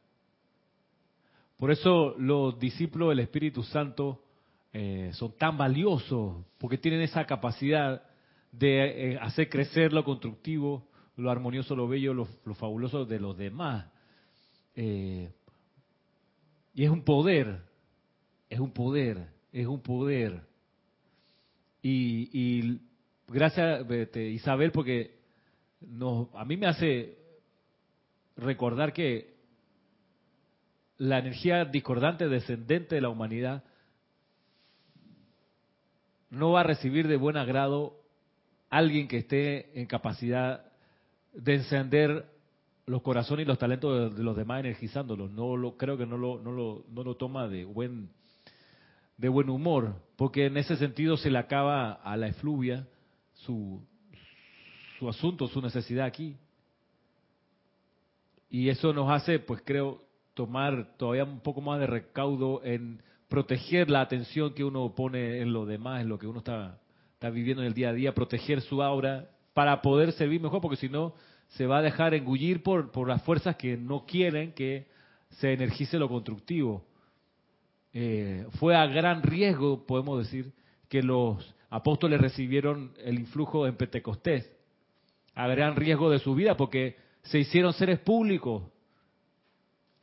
A: Por eso los discípulos del Espíritu Santo eh, son tan valiosos, porque tienen esa capacidad de eh, hacer crecer lo constructivo, lo armonioso, lo bello, lo, fabuloso de los demás. Eh, y es un poder, es un poder es un poder. Y, gracias este, Isabel porque a mí me hace recordar que la energía discordante descendente de la humanidad no va a recibir de buen agrado alguien que esté en capacidad de encender los corazones y los talentos de, los demás energizándolos. No lo creo que no lo, no lo, no lo toma de buen de buen humor, porque en ese sentido se le acaba a la efluvia su, su asunto, su necesidad aquí. Y eso nos hace, pues creo, tomar todavía un poco más de recaudo en proteger la atención que uno pone en lo demás, en lo que uno está, está viviendo en el día a día, proteger su aura para poder servir mejor, porque si no se va a dejar engullir por, las fuerzas que no quieren que se energice lo constructivo. Eh, fue a gran riesgo, podemos decir, que los apóstoles recibieron el influjo en Pentecostés, a gran riesgo de su vida, porque se hicieron seres públicos,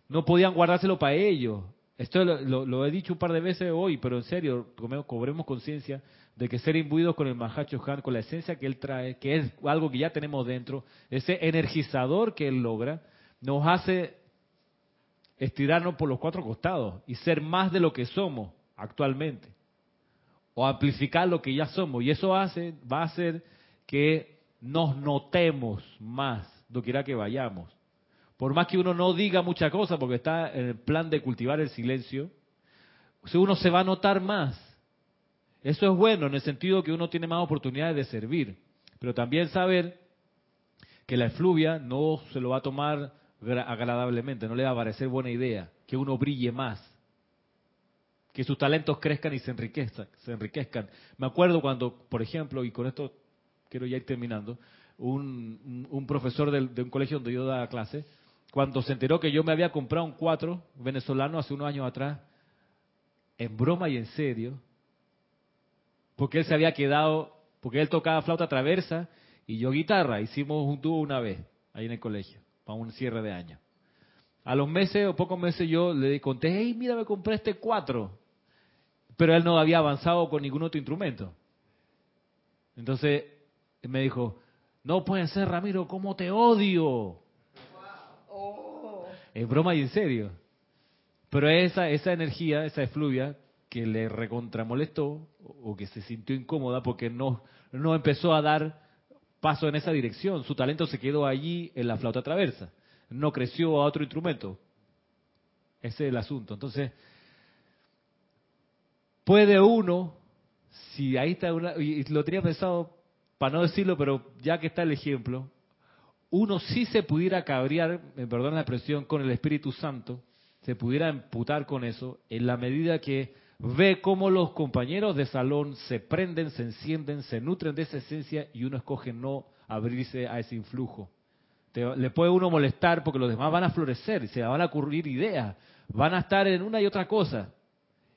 A: no podían guardárselo para ellos. Esto lo, he dicho un par de veces hoy, pero en serio, cobremos conciencia de que ser imbuidos con el Mahacho Han, con la esencia que él trae, que es algo que ya tenemos dentro, ese energizador que él logra, nos hace estirarnos por los cuatro costados y ser más de lo que somos actualmente. O amplificar lo que ya somos. Y eso hace, va a hacer que nos notemos más, quiera que vayamos. Por más que uno no diga mucha cosa, porque está en el plan de cultivar el silencio, uno se va a notar más eso es bueno en el sentido que uno tiene más oportunidades de servir, pero también saber que la efluvia no se lo va a tomar agradablemente, no le va a parecer buena idea, que uno brille más, que sus talentos crezcan y se enriquezcan. Se enriquezcan. Me acuerdo cuando, por ejemplo, y con esto quiero ya ir terminando, un, profesor de un colegio donde yo daba clase, cuando se enteró que yo me había comprado un cuatro venezolano hace unos años atrás, en broma y en serio, porque él se había quedado, porque él tocaba flauta traversa y yo guitarra. Hicimos un dúo una vez, ahí en el colegio, para un cierre de año. A los meses o pocos meses yo le conté, hey, mira, me compré este cuatro. Pero él no había avanzado con ningún otro instrumento. Entonces me dijo, no puede ser, Ramiro, ¿cómo te odio? Es broma y en serio. Pero esa, esa energía, esa efluvia, que le recontramolestó o que se sintió incómoda porque no, no empezó a dar paso en esa dirección. Su talento se quedó allí en la flauta traversa. No creció a otro instrumento. Ese es el asunto. Entonces, puede uno, si ahí está una, y lo tenía pensado para no decirlo, pero ya que está el ejemplo, uno sí se pudiera cabrear, me perdona la expresión, con el Espíritu Santo, se pudiera emputar con eso, en la medida que ve cómo los compañeros de salón se prenden, se encienden, se nutren de esa esencia y uno escoge no abrirse a ese influjo. le puede uno molestar porque los demás van a florecer, se van a ocurrir ideas, van a estar en una y otra cosa.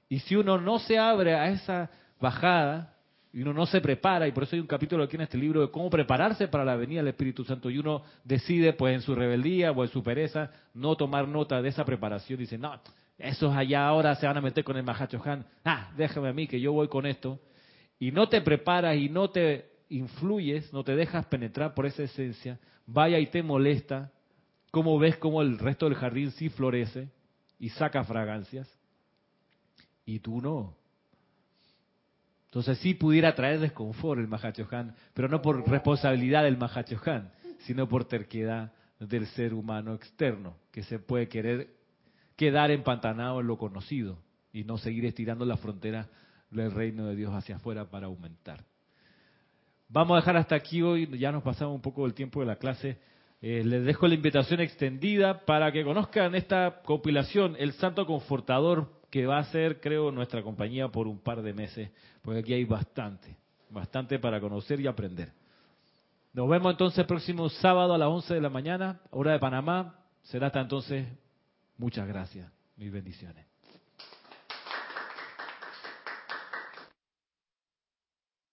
A: Y si uno no se abre a esa bajada, y uno no se prepara, y por eso hay un capítulo aquí en este libro de cómo prepararse para la venida del Espíritu Santo, y uno decide, pues en su rebeldía o en su pereza, no tomar nota de esa preparación, dice, no, esos allá ahora se van a meter con el Mahacho Han. Ah, déjame a mí que yo voy con esto. Y no te preparas y no te influyes, no te dejas penetrar por esa esencia. Vaya y te molesta. Cómo ves cómo el resto del jardín sí florece y saca fragancias. Y tú no. Entonces sí pudiera traer desconfort el Mahacho Han, pero no por responsabilidad del Mahacho Han, sino por terquedad del ser humano externo, que se puede querer quedar empantanado en lo conocido y no seguir estirando la frontera del reino de Dios hacia afuera para aumentar. Vamos a dejar hasta aquí hoy, ya nos pasamos un poco del tiempo de la clase. Eh, les dejo la invitación extendida para que conozcan esta compilación, El Santo Confortador, que va a ser, creo, nuestra compañía por un par de meses, porque aquí hay bastante, bastante para conocer y aprender. Nos vemos entonces el próximo sábado a las 11 de la mañana, hora de Panamá. Será hasta entonces Muchas gracias. Mis bendiciones.